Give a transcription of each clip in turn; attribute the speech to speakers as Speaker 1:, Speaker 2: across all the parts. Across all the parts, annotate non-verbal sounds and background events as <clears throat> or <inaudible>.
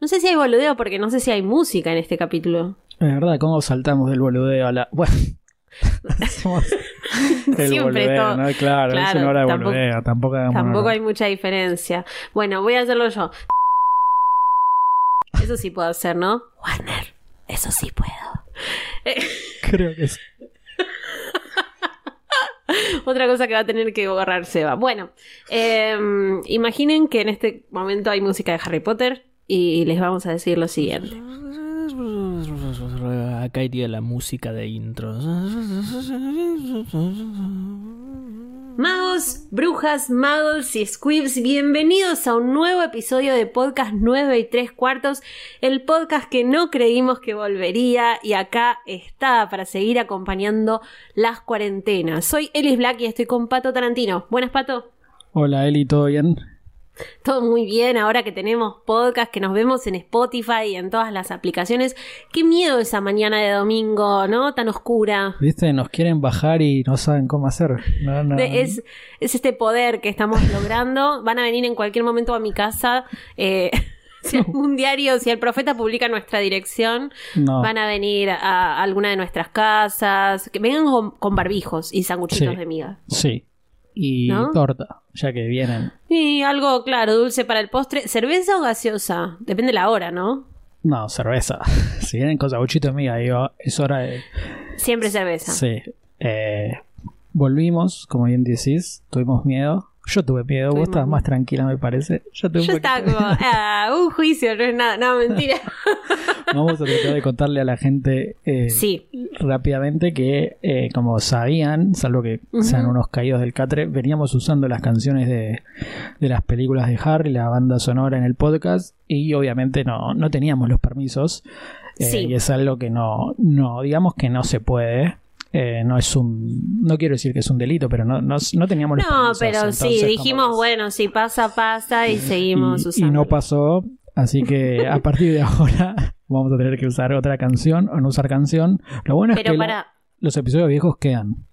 Speaker 1: No sé si hay boludeo porque no sé si hay música en este capítulo.
Speaker 2: Es verdad, ¿cómo saltamos del boludeo a la. Bueno. <laughs> <laughs> El
Speaker 1: Siempre
Speaker 2: boludeo,
Speaker 1: todo-
Speaker 2: ¿no? Claro,
Speaker 1: Claro,
Speaker 2: es una hora de
Speaker 1: tampoco-
Speaker 2: boludeo. Tampoco,
Speaker 1: hay mucha diferencia. Bueno, voy a hacerlo yo. Eso sí puedo hacer, ¿no? Warner, eso sí puedo. Eh,
Speaker 2: Creo que sí. <laughs>
Speaker 1: Otra cosa que va a tener que borrar Seba. Bueno, eh, imaginen que en este momento hay música de Harry Potter y les vamos a decir lo siguiente.
Speaker 3: Acá iría la música de intro.
Speaker 1: Magos, brujas, muggles y squibs, bienvenidos a un nuevo episodio de Podcast 9 y 3 cuartos, el podcast que no creímos que volvería y acá está para seguir acompañando las cuarentenas. Soy Elis Black y estoy con Pato Tarantino. Buenas, Pato.
Speaker 2: Hola, Eli, ¿todo bien?
Speaker 1: Todo muy bien ahora que tenemos podcast, que nos vemos en Spotify y en todas las aplicaciones. Qué miedo esa mañana de domingo, ¿no? Tan oscura.
Speaker 2: ¿Viste? Nos quieren bajar y no saben cómo hacer. No,
Speaker 1: es, es este poder que estamos <laughs> logrando. Van a venir en cualquier momento a mi casa. eh, <laughs> si algún diario, si el profeta publica nuestra dirección,
Speaker 2: No.
Speaker 1: van a venir a alguna de nuestras casas. Que vengan con, con barbijos y sanguchitos
Speaker 2: Sí.
Speaker 1: de miga.
Speaker 2: Sí. Y
Speaker 1: ¿No?
Speaker 2: torta, ya que vienen.
Speaker 1: Y algo, claro, dulce para el postre. ¿Cerveza o gaseosa? Depende la hora, ¿no?
Speaker 2: No, cerveza. <laughs> Si vienen con sabuchito amiga, digo, es hora de.
Speaker 1: Siempre cerveza.
Speaker 2: Sí. Eh, volvimos, como bien decís, tuvimos miedo. Yo tuve miedo,
Speaker 1: Tuvimos
Speaker 2: vos estabas más tranquila, me parece. Yo tuve un
Speaker 1: Yo estaba
Speaker 2: poquito-
Speaker 1: como, ah, un juicio, no es nada. No, mentira. <laughs>
Speaker 2: Vamos a tratar de contarle a la gente eh,
Speaker 1: Sí,
Speaker 2: rápidamente que, eh, como sabían, salvo que sean unos caídos del catre, veníamos usando las canciones de, de las películas de Harry, la banda sonora en el podcast, y obviamente no, no teníamos los permisos. eh,
Speaker 1: Sí.
Speaker 2: Y es algo que no, no, digamos que no se puede. eh, no es un, no quiero decir que es un delito, pero no, no, no teníamos los
Speaker 1: No,
Speaker 2: permisos.
Speaker 1: pero
Speaker 2: entonces,
Speaker 1: sí, dijimos, bueno, si pasa, pasa y seguimos
Speaker 2: y, y
Speaker 1: usando.
Speaker 2: no pasó, así que a partir de ahora <laughs> vamos a tener que usar otra canción o no usar canción. Lo bueno es
Speaker 1: Pero
Speaker 2: que
Speaker 1: para,
Speaker 2: los episodios viejos quedan.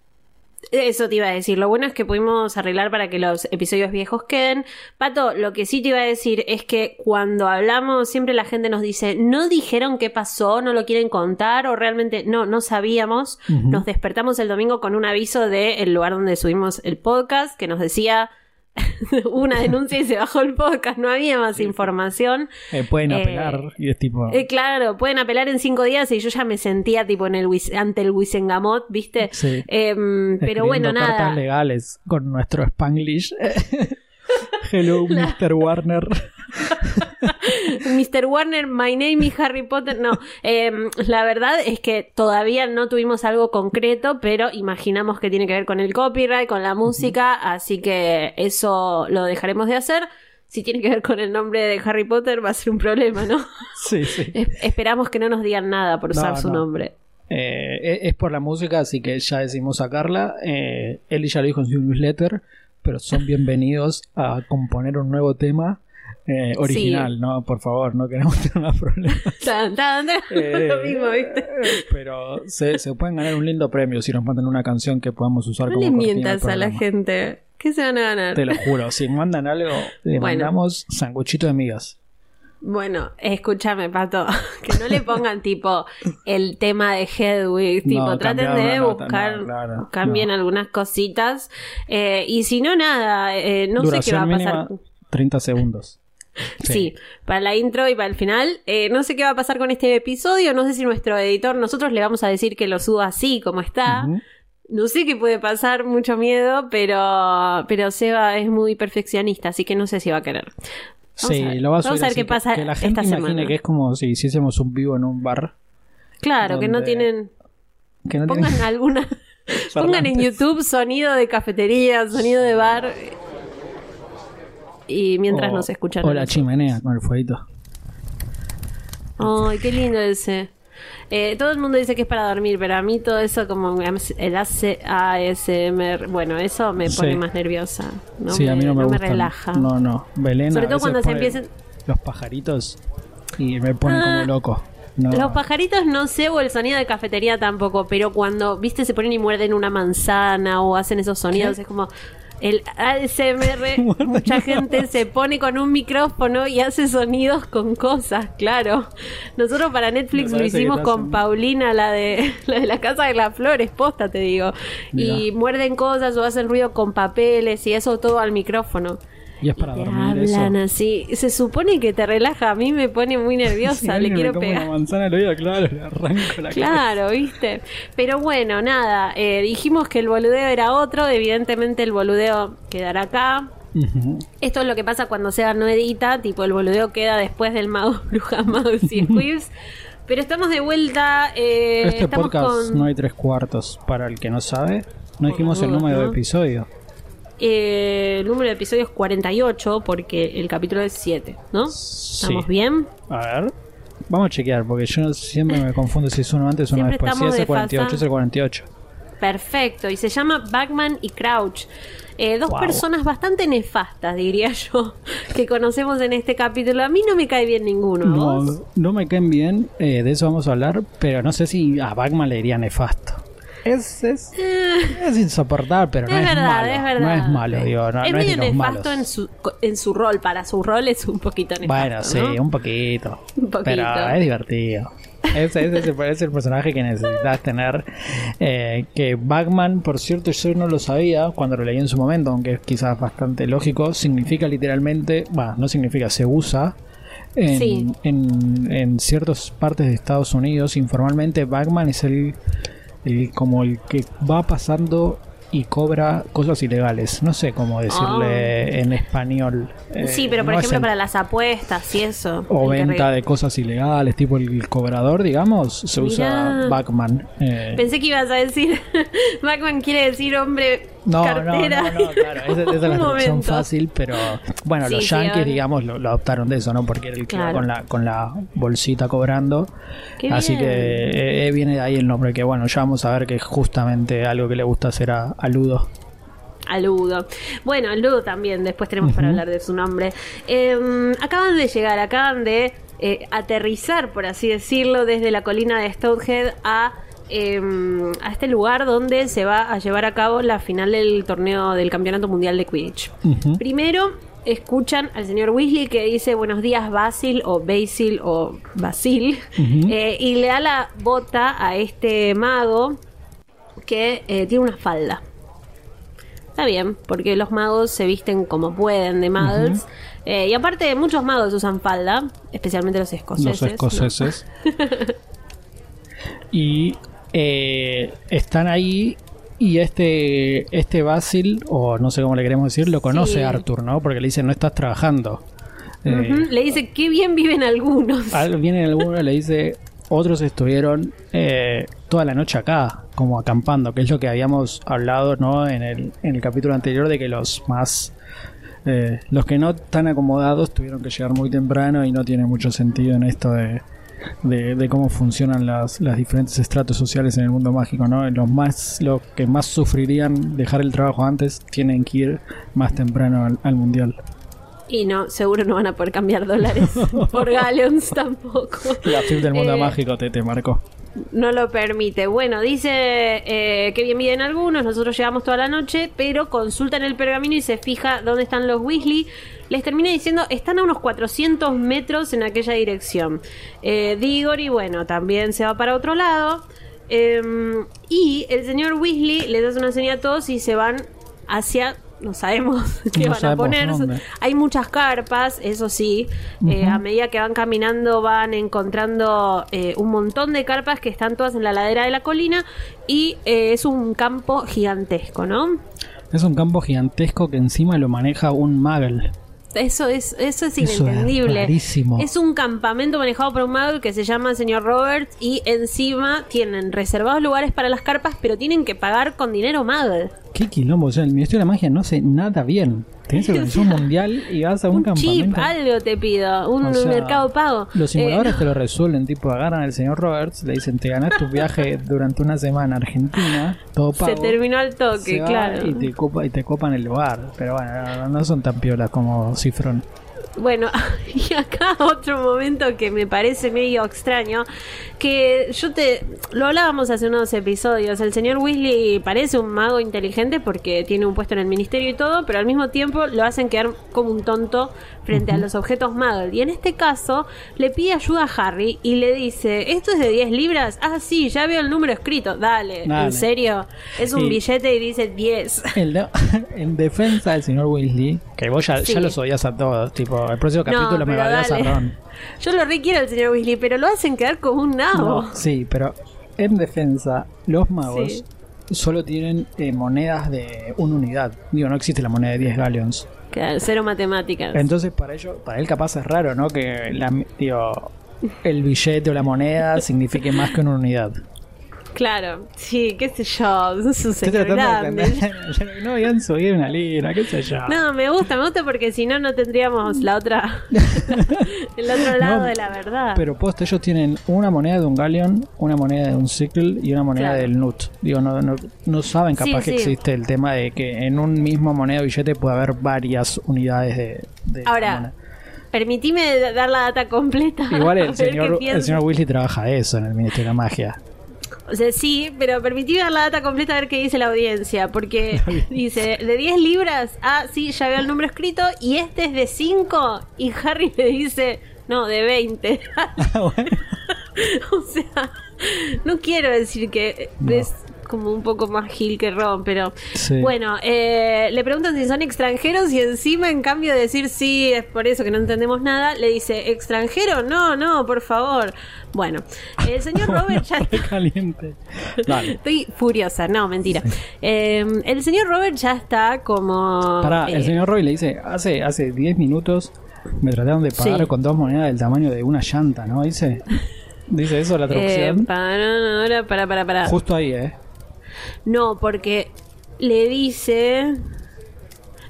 Speaker 1: eso te iba a decir, lo bueno es que pudimos arreglar para que los episodios viejos queden. Pato, lo que sí te iba a decir es que cuando hablamos siempre la gente nos dice, no dijeron qué pasó, no lo quieren contar o realmente no, no sabíamos. Nos despertamos el domingo con un aviso del lugar donde subimos el podcast que nos decía <laughs> una denuncia y se bajó el podcast, no había más información.
Speaker 2: Eh, pueden
Speaker 1: Eh,
Speaker 2: apelar y es tipo.
Speaker 1: Eh, claro, pueden apelar en cinco días y yo ya me sentía tipo en el ante el Wisengamot, ¿viste?
Speaker 2: sí,
Speaker 1: Em, pero bueno, nada.
Speaker 2: legales con nuestro Spanglish. <laughs> Hello, <laughs> Mr. Warner. <laughs>
Speaker 1: Mr. Warner, my name is Harry Potter. No, em, la verdad es que todavía no tuvimos algo concreto, pero imaginamos que tiene que ver con el copyright, con la música, así que eso lo dejaremos de hacer. Si tiene que ver con el nombre de Harry Potter, va a ser un problema, ¿no? <laughs>
Speaker 2: sí, sí.
Speaker 1: Es- esperamos que no nos digan nada por usar
Speaker 2: No,
Speaker 1: su
Speaker 2: no.
Speaker 1: nombre.
Speaker 2: Eh, es- es por la música, así que ya decidimos sacarla. Eh, Eli ya lo dijo en su newsletter, pero son bienvenidos a componer un nuevo tema eh, original, ¿no? Por favor, no queremos <laughs> tener más problemas.
Speaker 1: Tan, tan, tan.
Speaker 2: Eh, <laughs>
Speaker 1: Lo mismo, ¿viste?
Speaker 2: Pero se, se pueden ganar un lindo premio si nos mandan una canción que podamos usar
Speaker 1: No
Speaker 2: como
Speaker 1: le
Speaker 2: del
Speaker 1: mientas a la gente. ¿Qué se van a ganar?
Speaker 2: Te lo juro, si mandan algo, le
Speaker 1: Bueno.
Speaker 2: mandamos sanguchito de migas.
Speaker 1: Bueno, escúchame, Pato, <laughs> que no le pongan tipo el tema de Hedwig, tipo,
Speaker 2: No,
Speaker 1: traten de buscar,
Speaker 2: no, claro,
Speaker 1: cambien algunas cositas, eh, y si no, nada, eh, no sé qué va a pasar.
Speaker 2: mínima, 30 segundos. <laughs>
Speaker 1: Sí. para la intro y para el final. Eh, no sé qué va a pasar con este episodio, no sé si nuestro editor, nosotros le vamos a decir que lo suba así como está. No sé qué puede pasar, mucho miedo, pero, pero Seba es muy perfeccionista, así que no sé si va a querer. Vamos
Speaker 2: sí,
Speaker 1: a
Speaker 2: lo vas a
Speaker 1: Vamos a ver
Speaker 2: así,
Speaker 1: qué
Speaker 2: que-
Speaker 1: pasa
Speaker 2: Que la gente
Speaker 1: esta
Speaker 2: imagine
Speaker 1: semana.
Speaker 2: que es como si hiciésemos un vivo en un bar.
Speaker 1: Claro, que no tienen
Speaker 2: Que no
Speaker 1: Pongan
Speaker 2: tiene-
Speaker 1: alguna. <laughs> <laughs> Pongan en. YouTube sonido de cafetería, sonido de bar. Y mientras
Speaker 2: o-
Speaker 1: nos escuchan.
Speaker 2: O
Speaker 1: a
Speaker 2: la chimenea con el fueguito.
Speaker 1: Ay, qué lindo ese. Eh, todo el mundo dice que es para dormir, pero a mí todo eso como el ASMR, bueno, eso me pone
Speaker 2: Sí.
Speaker 1: más nerviosa. No
Speaker 2: sí,
Speaker 1: me,
Speaker 2: a mí no me gusta.
Speaker 1: relaja.
Speaker 2: No, no. Belén.
Speaker 1: Sobre todo cuando se empiecen-
Speaker 2: Los pajaritos y me pone
Speaker 1: Ah.
Speaker 2: como loco. No.
Speaker 1: Los pajaritos no sé, o el sonido de cafetería tampoco, pero cuando, viste, se ponen y muerden una manzana o hacen esos sonidos,
Speaker 2: ¿Qué?
Speaker 1: es como... el ASMR, <laughs> mucha gente se pone con un micrófono y hace sonidos con cosas, claro. Nosotros para Netflix lo hicimos con Paulina, la de, <laughs> la de la Casa de las Flores, posta te digo. Y muerden cosas o hacen ruido con papeles y eso todo al micrófono.
Speaker 2: Y es para
Speaker 1: Te
Speaker 2: dormir
Speaker 1: hablan
Speaker 2: eso.
Speaker 1: así. Se supone que te relaja. A mí me pone muy <laughs> nerviosa.
Speaker 2: Si
Speaker 1: le quiero
Speaker 2: me
Speaker 1: pegar.
Speaker 2: una manzana al oído, claro, le arranco la cabeza.
Speaker 1: Claro, viste. Pero bueno, nada. eh, dijimos que el boludeo era otro. Evidentemente el boludeo quedará acá. Esto es lo que pasa cuando Sega no edita. Tipo, el boludeo queda después del mago, <laughs> bruja, magos y squibs. <laughs> Pero estamos de vuelta. eh,
Speaker 2: Este
Speaker 1: estamos
Speaker 2: podcast
Speaker 1: con
Speaker 2: no hay tres cuartos. Para el que no sabe, no dijimos el número de episodio.
Speaker 1: Eh, el número de episodios 48 porque el capítulo es 7, ¿no? ¿Estamos
Speaker 2: Sí.
Speaker 1: bien?
Speaker 2: A ver. Vamos a chequear, porque yo siempre me confundo si es uno antes o uno después. Si
Speaker 1: estamos
Speaker 2: es el 48,
Speaker 1: desfasados.
Speaker 2: es el 48.
Speaker 1: Perfecto, y se llama Backman y Crouch. Eh, dos
Speaker 2: Wow.
Speaker 1: personas bastante nefastas, diría yo, <laughs> que conocemos en este capítulo. A mí no me cae bien ninguno. ¿a
Speaker 2: No, no me caen bien, eh, de eso vamos a hablar, pero no sé si a Bagman le diría nefasto. Es, es, es insoportable, pero no
Speaker 1: es
Speaker 2: es,
Speaker 1: verdad,
Speaker 2: malo.
Speaker 1: es verdad.
Speaker 2: No es malo, digo, no,
Speaker 1: es
Speaker 2: no es
Speaker 1: medio
Speaker 2: de los
Speaker 1: nefasto
Speaker 2: malos.
Speaker 1: en su, en su rol, para su rol es un poquito nefasto.
Speaker 2: Bueno, sí, un poquito.
Speaker 1: Un poquito.
Speaker 2: Pero es divertido. Ese, ese es, el, es el personaje que necesitas tener. Eh, que Bagman, por cierto, yo no lo sabía cuando lo leí en su momento, aunque es quizás bastante lógico. Significa literalmente, bueno, no significa, se usa. En,
Speaker 1: Sí.
Speaker 2: en, en ciertas partes de Estados Unidos, informalmente, Bagman es el, el como el que va pasando y cobra cosas ilegales. No sé cómo decirle en español. Eh,
Speaker 1: Sí, pero por
Speaker 2: no
Speaker 1: ejemplo para las apuestas y eso.
Speaker 2: o venta de cosas ilegales, tipo el cobrador, digamos, se usa. Backman. eh.
Speaker 1: Pensé que ibas a decir, <laughs> Backman quiere decir hombre
Speaker 2: no, no,
Speaker 1: cartera.
Speaker 2: no, no, claro, esa, esa es la <laughs> traducción fácil, pero bueno,
Speaker 1: Sí,
Speaker 2: los yankees, digamos, lo, lo adoptaron de eso, ¿no? Porque era el que iba
Speaker 1: Claro.
Speaker 2: con la, con la bolsita cobrando.
Speaker 1: Qué
Speaker 2: Así
Speaker 1: bien.
Speaker 2: que eh, viene de ahí el nombre, que bueno, ya vamos a ver que es justamente algo que le gusta hacer a, a Ludo.
Speaker 1: A Ludo. Bueno, Ludo también, después tenemos para hablar de su nombre. Eh, acaban de llegar, acaban de eh, aterrizar, por así decirlo, desde la colina de Stonehead a, eh, a este lugar donde se va a llevar a cabo la final del torneo del Campeonato Mundial de Quidditch. Primero escuchan al señor Weasley que dice buenos días Basil o Basil o Basil eh, y le da la bota a este mago que eh, tiene una falda. Está bien, porque los magos se visten como pueden de muggles. Eh, y aparte, muchos magos usan falda, especialmente los escoceses.
Speaker 2: los escoceses. <laughs> y eh, están ahí y este este Basil, o no sé cómo le queremos decir, lo conoce
Speaker 1: Sí.
Speaker 2: Arthur, ¿no? Porque le dice, no estás trabajando. Eh,
Speaker 1: Le dice, qué bien viven algunos.
Speaker 2: al- viene alguno y le dice, otros estuvieron eh, toda la noche acá, como acampando, que es lo que habíamos hablado ¿no? en, el, en el capítulo anterior de que los más... eh, los que no tan acomodados tuvieron que llegar muy temprano y no tiene mucho sentido en esto de, de, de cómo funcionan las, las diferentes estratos sociales en el mundo mágico, ¿no? Los más, los que más sufrirían dejar el trabajo antes tienen que ir más temprano al, al mundial.
Speaker 1: Y no, seguro no van a poder cambiar dólares <laughs> por galleons tampoco.
Speaker 2: La FIP del mundo
Speaker 1: Eh,
Speaker 2: mágico te, te marcó.
Speaker 1: No lo permite. Bueno, dice eh, que bien viven algunos, nosotros llevamos toda la noche, pero consulta en el pergamino y se fija dónde están los Weasley. Les termina diciendo, están a unos 400 metros en aquella dirección. Eh, Diggory, bueno, también se va para otro lado. Eh, y el señor Weasley les hace una señal a todos y se van hacia... No sabemos <laughs> qué
Speaker 2: No
Speaker 1: van a poner.
Speaker 2: dónde.
Speaker 1: Hay muchas carpas, eso sí. Eh, a medida que van caminando van encontrando eh, un montón de carpas que están todas en la ladera de la colina y eh, es un campo gigantesco, ¿no?
Speaker 2: Es un campo gigantesco que encima lo maneja un Muggle.
Speaker 1: Eso es, eso es
Speaker 2: Eso
Speaker 1: inentendible. Es un campamento manejado por un mago que se llama señor Roberts y encima tienen reservados lugares para las carpas, pero tienen que pagar con dinero mago.
Speaker 2: Qué quilombo, o sea, el Ministerio de la Magia no hace nada bien. Tenés organización <laughs> mundial y vas a un,
Speaker 1: Un chip,
Speaker 2: campamento.
Speaker 1: algo te pido, un
Speaker 2: O sea,
Speaker 1: mercado pago.
Speaker 2: Los simuladores
Speaker 1: Eh,
Speaker 2: te <laughs> lo resuelven, tipo, agarran al señor Roberts, le dicen, te ganás tu viaje durante una semana a Argentina, todo pago.
Speaker 1: se terminó al toque, claro.
Speaker 2: Y te, copa, y te copan el lugar. Pero bueno, no, no son tan piolas como Cifrón.
Speaker 1: Bueno, <laughs> y acá otro momento que me parece medio extraño, que yo te lo hablábamos hace unos episodios, el señor Weasley parece un mago inteligente porque tiene un puesto en el ministerio y todo, pero al mismo tiempo lo hacen quedar como un tonto frente a los objetos magos. Y en este caso le pide ayuda a Harry y le dice, ¿esto es de 10 libras? Ah, sí, ya veo el número escrito. Dale,
Speaker 2: Dale.
Speaker 1: ¿en serio? Es un billete y dice 10. <laughs>
Speaker 2: El- en defensa del señor Weasley, que vos ya,
Speaker 1: Sí.
Speaker 2: ya los odias a todos, tipo, el próximo capítulo me odias a. Ron.
Speaker 1: Yo lo requiero al señor Weasley, pero lo hacen quedar como un nabo.
Speaker 2: No, sí, pero en defensa, los magos
Speaker 1: Sí.
Speaker 2: solo tienen eh, monedas de una unidad. Digo, no existe la moneda de 10 galleons.
Speaker 1: Cero matemáticas.
Speaker 2: Entonces, para ello, para él capaz es raro, ¿no? Que la, digo, el billete o la moneda signifique más que una unidad.
Speaker 1: Claro, sí, qué sé yo, es un
Speaker 2: Estoy
Speaker 1: señor grande. <laughs> <laughs>
Speaker 2: No habían subido una libra, qué sé yo.
Speaker 1: No, me gusta, me gusta porque si no, no tendríamos la otra. <laughs> el otro lado
Speaker 2: No,
Speaker 1: de la verdad.
Speaker 2: Pero posta, ellos tienen una moneda de un galleon, una moneda de un sickle y una moneda
Speaker 1: Claro.
Speaker 2: del nut. Digo, no, no, no saben capaz
Speaker 1: Sí,
Speaker 2: que
Speaker 1: sí.
Speaker 2: existe el tema de que en un mismo moneda o billete puede haber varias unidades de, de
Speaker 1: Ahora,
Speaker 2: moneda.
Speaker 1: Permitime dar la data completa.
Speaker 2: Igual el señor, el señor Weasley trabaja eso en el Ministerio de la Magia.
Speaker 1: O sea, sí, pero permitime dar la data completa a ver qué dice la audiencia. Porque <laughs> dice, de 10 libras, ah, sí, ya veo el número escrito, y este es de 5. Y Harry le dice, no, de 20. <laughs> <laughs> o sea, no quiero decir que
Speaker 2: No.
Speaker 1: Como un poco más Gil que Ron, pero
Speaker 2: Sí.
Speaker 1: bueno, eh, le preguntan si son extranjeros y encima en cambio de decir sí, es por eso que no entendemos nada, le dice, ¿extranjero? No, no, por favor. Bueno, el señor <laughs> Robert ya
Speaker 2: Qué caliente. Dale.
Speaker 1: Estoy furiosa, no, mentira. Eh, el señor Robert ya está como...
Speaker 2: Pará,
Speaker 1: eh,
Speaker 2: el señor Roy le dice, hace, hace 10 minutos me trataron de pagar
Speaker 1: Sí.
Speaker 2: con dos monedas del tamaño de una llanta, ¿no? Dice, dice eso la
Speaker 1: eh,
Speaker 2: traducción.
Speaker 1: para, ahora, para, para, para.
Speaker 2: Justo ahí, ¿eh?
Speaker 1: No, porque le dice...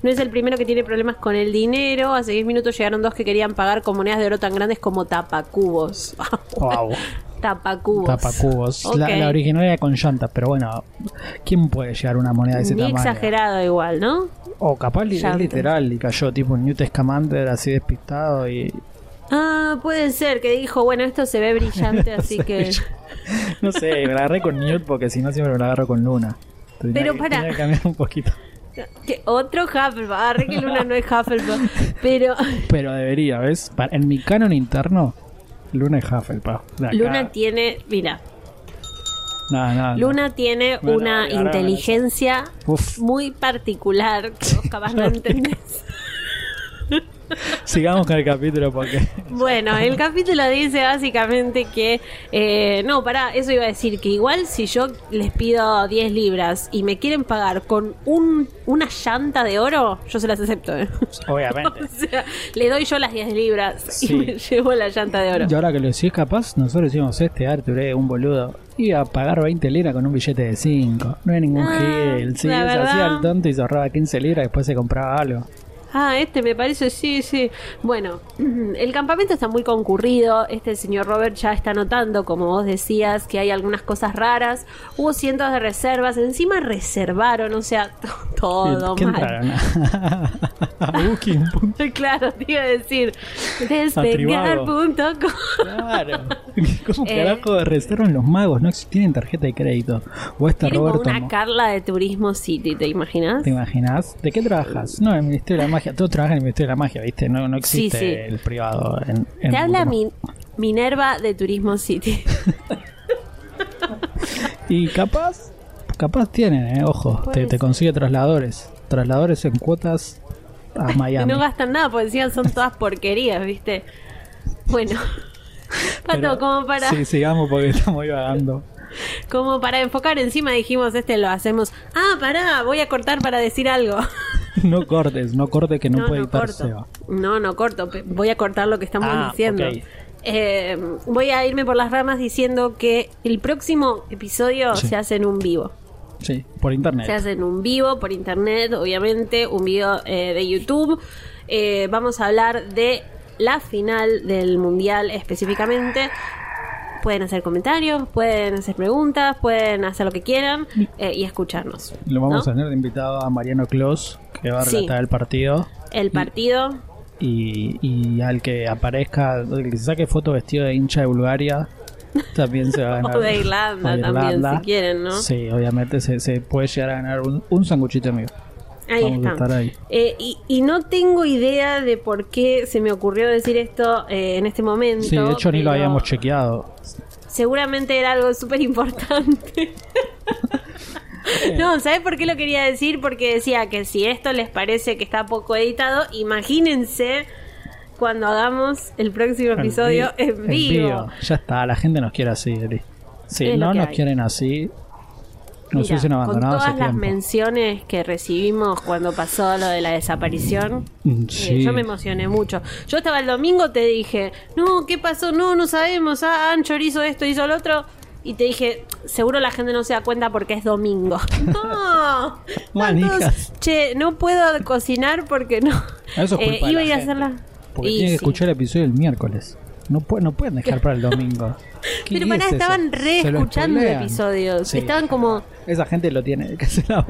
Speaker 1: No es el primero que tiene problemas con el dinero. Hace 10 minutos llegaron dos que querían pagar con monedas de oro tan grandes como tapacubos. <laughs>
Speaker 2: Wow.
Speaker 1: tapacubos.
Speaker 2: Tapacubos. La, la original era con llantas, pero bueno, ¿quién puede llevar una moneda de ese
Speaker 1: Ni
Speaker 2: tamaño?
Speaker 1: exagerado igual, ¿no?
Speaker 2: O capaz es literal y cayó tipo un Newt Scamander así despistado y...
Speaker 1: Ah, puede ser que dijo, bueno, esto se ve brillante, <laughs> así que...
Speaker 2: No sé, me la agarré con Newt porque si no siempre me la agarro con Luna. Tenía
Speaker 1: Pero
Speaker 2: que- tenía que cambiar un poquito.
Speaker 1: Que otro Hufflepuff. Agarré que Luna no es Hufflepuff. Pero <laughs>
Speaker 2: Pero debería, ¿ves? En mi canon interno, Luna es Hufflepuff.
Speaker 1: Luna tiene, mira,
Speaker 2: No, no, no.
Speaker 1: Luna tiene una inteligencia muy particular que vos capaz no <laughs> entendés. <laughs>
Speaker 2: sigamos con el capítulo porque...
Speaker 1: Bueno, el capítulo dice básicamente que, eh, no, pará, eso iba a decir, que igual si yo les pido 10 libras y me quieren pagar con un, una llanta de oro, yo se las acepto. ¿eh? <laughs>
Speaker 2: Obviamente.
Speaker 1: O sea, le doy yo las 10 libras
Speaker 2: Sí.
Speaker 1: y me llevo la llanta de oro.
Speaker 2: Y ahora que lo decís capaz, nosotros decimos este Arthur, un boludo. Iba a pagar 20 libras con un billete de 5. No hay ningún
Speaker 1: Ah,
Speaker 2: gil. Sí,
Speaker 1: la
Speaker 2: se
Speaker 1: verdad.
Speaker 2: hacía el tonto y se ahorraba 15 libras y después se compraba algo.
Speaker 1: Ah, este me parece, sí, sí. Bueno, <clears throat> el campamento está muy concurrido. Este señor Robert ya está notando, como vos decías, que hay algunas cosas raras. Hubo cientos de reservas. Encima reservaron, o sea, <laughs> todo
Speaker 2: ¿Qué
Speaker 1: mal.
Speaker 2: A <laughs> <laughs> Booking.
Speaker 1: claro, te iba a decir. Despegar.com.
Speaker 2: Claro. ¿Cómo
Speaker 1: Eh.
Speaker 2: carajo reservan los magos? No tienen tarjeta de crédito. O este
Speaker 1: como
Speaker 2: Roberto.
Speaker 1: una Carla de Turismo City, ¿te imaginas?
Speaker 2: ¿Te imaginas? ¿De qué trabajas? No, el Ministerio de la Magia. Todos trabajan en el Ministerio de la Magia, ¿viste? No, no
Speaker 1: Sí,
Speaker 2: existe
Speaker 1: sí.
Speaker 2: el privado. En, en
Speaker 1: Te habla
Speaker 2: Pokémon.
Speaker 1: mi, Minerva de Turismo City. <laughs>
Speaker 2: Y capaz, capaz tienen, eh, ojo, te, te consigue trasladores. Trasladores en cuotas a <laughs> Miami.
Speaker 1: no gastan nada porque encima son todas porquerías, ¿viste? Bueno. <laughs> Pato,
Speaker 2: Pero-
Speaker 1: como para,
Speaker 2: Sí, sigamos porque estamos divagando.
Speaker 1: como para enfocar encima dijimos este lo hacemos. Ah, pará, voy a cortar para decir algo. <laughs>
Speaker 2: No cortes, no cortes que no,
Speaker 1: No,
Speaker 2: puede
Speaker 1: no
Speaker 2: editar. Seba.
Speaker 1: No, no corto. Voy a cortar lo que estamos
Speaker 2: Ah,
Speaker 1: diciendo. Eh, voy a irme por las ramas diciendo que el próximo episodio
Speaker 2: Sí.
Speaker 1: se hace en un vivo.
Speaker 2: Sí, por internet.
Speaker 1: Se hace en un vivo, por internet, obviamente, un video eh, de YouTube. Eh, vamos a hablar de la final del mundial específicamente. Pueden hacer comentarios, pueden hacer preguntas, pueden hacer lo que quieran eh, y escucharnos.
Speaker 2: Lo vamos
Speaker 1: ¿no?
Speaker 2: a tener de invitado a Mariano Clos, que va a
Speaker 1: Sí.
Speaker 2: relatar el partido.
Speaker 1: El partido.
Speaker 2: y, y al que aparezca, el que se saque foto vestido de hincha de Bulgaria, también se va a <laughs> ganar.
Speaker 1: O de Irlanda, también, si quieren, ¿no?
Speaker 2: Sí, obviamente se, se puede llegar a ganar un, un sanguchito mío.
Speaker 1: Ahí
Speaker 2: Vamos a
Speaker 1: está.
Speaker 2: estar ahí.
Speaker 1: Eh, y, y no tengo idea de por qué se me ocurrió decir esto eh, en este momento.
Speaker 2: Sí, de hecho ni lo habíamos chequeado.
Speaker 1: Seguramente era algo súper importante. <laughs> no, ¿sabes por qué lo quería decir? Porque decía que si esto les parece que está poco editado, imagínense cuando hagamos el próximo episodio
Speaker 2: vi-
Speaker 1: en vivo.
Speaker 2: Ya está, la gente nos quiere así, Eli. Si
Speaker 1: Es
Speaker 2: no nos
Speaker 1: hay.
Speaker 2: quieren así, nos
Speaker 1: Mira,
Speaker 2: hubiesen
Speaker 1: con
Speaker 2: abandonado
Speaker 1: todas
Speaker 2: hace
Speaker 1: las
Speaker 2: tiempo.
Speaker 1: menciones que recibimos cuando pasó lo de la desaparición,
Speaker 2: Mm,
Speaker 1: eh, yo me emocioné mucho. Yo estaba el domingo, te dije, no, ¿qué pasó? No, no sabemos. Ah, Anchor hizo esto, hizo lo otro. Y te dije, seguro la gente no se da cuenta porque es domingo. <laughs> <laughs> no.
Speaker 2: Manijas.
Speaker 1: Che, no puedo cocinar porque no.
Speaker 2: Eso es
Speaker 1: Eh,
Speaker 2: culpa de
Speaker 1: iba a ir a
Speaker 2: gente.
Speaker 1: hacerla.
Speaker 2: Porque
Speaker 1: Y
Speaker 2: tienen que
Speaker 1: sí.
Speaker 2: escuchar el episodio el miércoles. No, no pueden dejar para el <laughs> domingo. ¿Qué
Speaker 1: Pero pará,
Speaker 2: es
Speaker 1: estaban re
Speaker 2: Se
Speaker 1: escuchando episodios.
Speaker 2: Sí.
Speaker 1: Estaban como.
Speaker 2: Esa gente lo tiene que se la.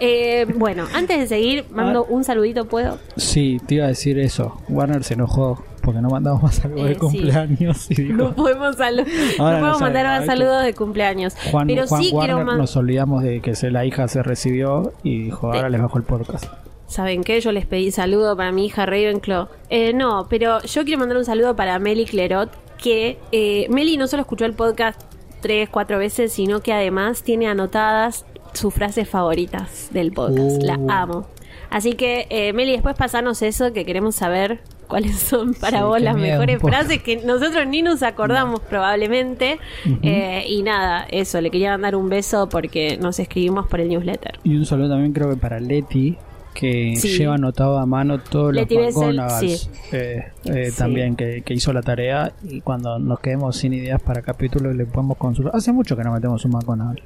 Speaker 1: Eh, bueno, antes de seguir, mando un saludito, ¿puedo?
Speaker 2: Sí, te iba a decir eso. Warner se enojó porque no mandamos más
Speaker 1: Eh,
Speaker 2: de
Speaker 1: sí.
Speaker 2: cumpleaños y dijo,
Speaker 1: No podemos, no podemos mandar más saludos de cumpleaños.
Speaker 2: Juan,
Speaker 1: Pero
Speaker 2: Juan
Speaker 1: sí
Speaker 2: Warner
Speaker 1: quiero
Speaker 2: nos olvidamos de que se, la hija se recibió y dijo, ahora
Speaker 1: Sí.
Speaker 2: les bajo el podcast.
Speaker 1: ¿Saben qué? Yo les pedí saludo para mi hija Ravenclaw. Eh, no, pero yo quiero mandar un saludo para Meli Clerot, que eh, Meli no solo escuchó el podcast tres, cuatro veces, sino que además tiene anotadas sus frases favoritas del podcast.
Speaker 2: Uh.
Speaker 1: La amo. Así que, eh, Meli, después pasanos eso, que queremos saber cuáles son para
Speaker 2: Sí,
Speaker 1: vos las
Speaker 2: miedo,
Speaker 1: mejores <laughs> frases que nosotros ni nos acordamos probablemente. Eh, y nada, eso, le quería mandar un beso porque nos escribimos por el newsletter.
Speaker 2: Y un saludo también creo que para Leti, que
Speaker 1: Sí.
Speaker 2: lleva anotado a mano todos los McGonagalls,
Speaker 1: sí.
Speaker 2: eh, eh,
Speaker 1: Sí.
Speaker 2: también que, que hizo la tarea y cuando nos quedemos sin ideas para capítulos le podemos consultar. Hace mucho que no metemos un McGonagall.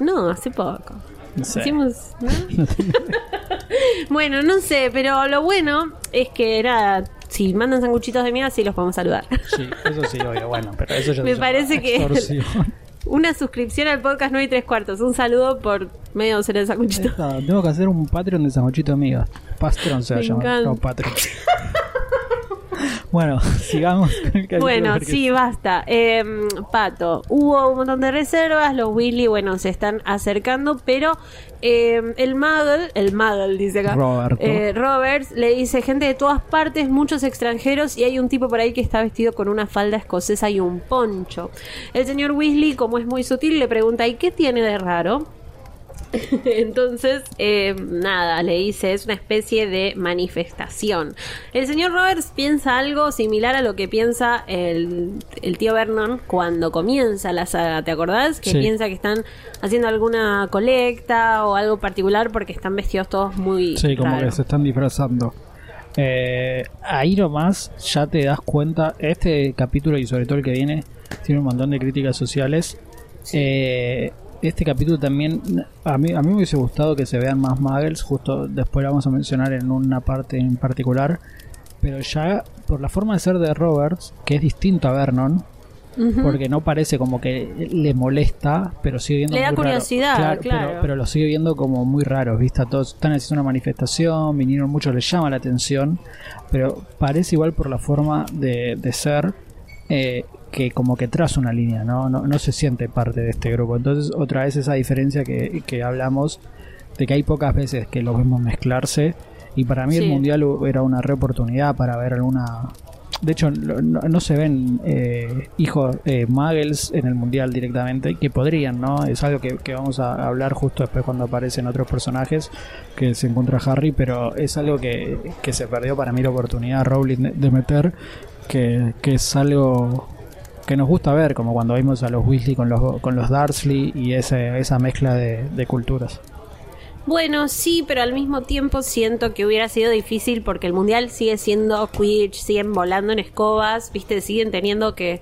Speaker 1: No, hace poco.
Speaker 2: No sé.
Speaker 1: Hicimos, ¿no? <laughs> bueno, no sé, pero lo bueno es que era. Si mandan sanguchitos de miga, sí los podemos saludar.
Speaker 2: Sí, eso sí, obvio, bueno, pero eso ya <laughs>
Speaker 1: Me parece que-. Una suscripción al podcast 9 y 3 cuartos. Un saludo por medio docena de sanguchitos.
Speaker 2: Tengo que hacer un Patreon de sanguchito amiga. Patreon se va a llamar. No, Patreon. <laughs> bueno, <laughs> sigamos. con el
Speaker 1: Bueno,
Speaker 2: porque-
Speaker 1: sí, basta. Eh, Pato, hubo un montón de reservas, los Willy, bueno, se están acercando, pero eh, el Muggle, el Muggle dice acá, eh, Roberts le dice gente de todas partes, muchos extranjeros, y hay un tipo por ahí que está vestido con una falda escocesa y un poncho. El señor Weasley, como es muy sutil, le pregunta, ¿y qué tiene de raro? <laughs> Entonces, eh, nada, le dice, es una especie de manifestación. El señor Roberts piensa algo similar a lo que piensa el, el tío Vernon cuando comienza la saga, ¿te acordás? Que
Speaker 2: Sí.
Speaker 1: piensa que están haciendo alguna colecta o algo particular porque están vestidos todos muy...
Speaker 2: Sí, como
Speaker 1: raro.
Speaker 2: que se están disfrazando. Eh, ahí nomás ya te das cuenta. Este capítulo y sobre todo el que viene tiene un montón de críticas sociales. Eh, este capítulo también a mí, a mí me hubiese gustado que se vean más muggles. Justo después lo vamos a mencionar en una parte en particular. Pero ya por la forma de ser de Roberts, que es distinto a Vernon, porque no parece como que le molesta, pero sigue viendo
Speaker 1: Le da
Speaker 2: muy raro.
Speaker 1: curiosidad, claro.
Speaker 2: Pero, pero lo sigue viendo como muy raro, ¿viste? Todos están haciendo una manifestación, vinieron muchos, les llama la atención, pero parece igual por la forma de, de ser eh, que como que traza una línea, ¿no? ¿no? No se siente parte de este grupo. Entonces, otra vez esa diferencia que, que hablamos de que hay pocas veces que los vemos mezclarse. Y para mí el mundial era una re oportunidad para ver alguna de hecho, no, se ven eh, hijos eh, muggles en el mundial directamente, que podrían, ¿no? Es algo que, que vamos a hablar justo después cuando aparecen otros personajes que se encuentra Harry, pero es algo que, que se perdió para mí la oportunidad Rowling de, de meter, que, que es algo que nos gusta ver, como cuando vimos a los Weasley con los, con los Dursley y ese, esa mezcla de, culturas.
Speaker 1: Bueno, sí, pero al mismo tiempo siento que hubiera sido difícil porque el mundial sigue siendo Quidditch, siguen volando en escobas, viste, siguen teniendo que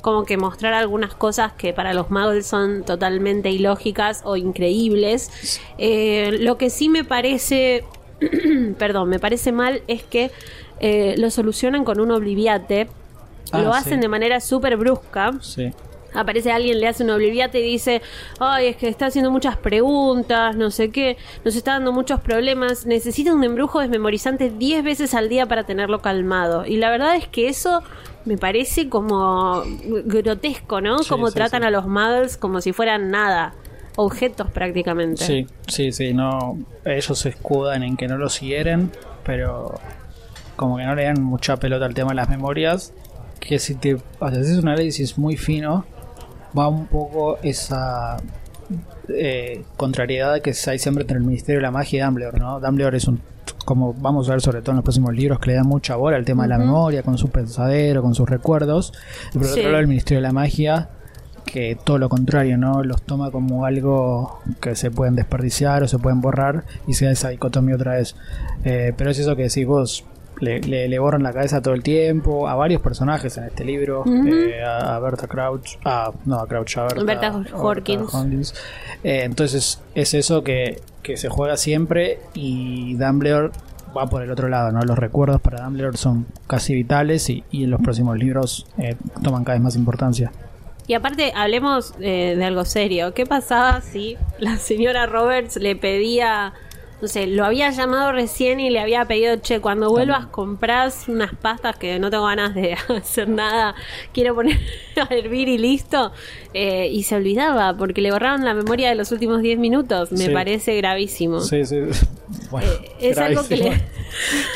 Speaker 1: como que mostrar algunas cosas que para los muggles son totalmente ilógicas o increíbles. Eh, lo que sí me parece, <clears throat> perdón, me parece mal es que eh, lo solucionan con un obliviate,
Speaker 2: Ah,
Speaker 1: lo
Speaker 2: sí.
Speaker 1: hacen de manera súper brusca.
Speaker 2: Sí.
Speaker 1: aparece alguien, le hace un obliviate y dice, ay, es que está haciendo muchas preguntas, no sé qué, nos está dando muchos problemas, necesita un embrujo desmemorizante 10 veces al día para tenerlo calmado. Y la verdad es que eso me parece como grotesco, ¿no? como tratan a los muggles como si fueran nada. Objetos prácticamente.
Speaker 2: Sí, sí, sí, no. Ellos se escudan en que no los hieren, pero como que no le dan mucha pelota al tema de las memorias. Que si te haces un análisis muy fino, va un poco esa eh, contrariedad que hay siempre entre el Ministerio de la Magia y Dumbledore, ¿no? Dumbledore es un, como vamos a ver sobre todo en los próximos libros, que le da mucha bola al tema de la memoria, con su pensadero, con sus recuerdos. Y por otro lado, el Ministerio de la Magia, que todo lo contrario, ¿no? Los toma como algo que se pueden desperdiciar o se pueden borrar y se da esa dicotomía otra vez. Eh, pero es eso que decís vos, le, le, borran la cabeza todo el tiempo a varios personajes en este libro, eh, a, Berta Crouch, a, no a Crouch, a
Speaker 1: Berta, Hawkins.
Speaker 2: Eh, entonces es eso que, que se juega siempre y Dumbledore va por el otro lado, ¿no? Los recuerdos para Dumbledore son casi vitales y, y en los próximos libros eh, toman cada vez más importancia.
Speaker 1: Y aparte, hablemos de algo serio. ¿Qué pasaba si la señora Roberts le pedía no sé, lo había llamado recién y le había pedido, che, cuando vuelvas compras unas pastas que no tengo ganas de <laughs> hacer nada, quiero poner <laughs> a hervir y listo. Eh, y se olvidaba porque le borraron la memoria de los últimos 10 minutos. Me parece gravísimo.
Speaker 2: Sí, sí. <laughs> Bueno,
Speaker 1: eh, es algo que le...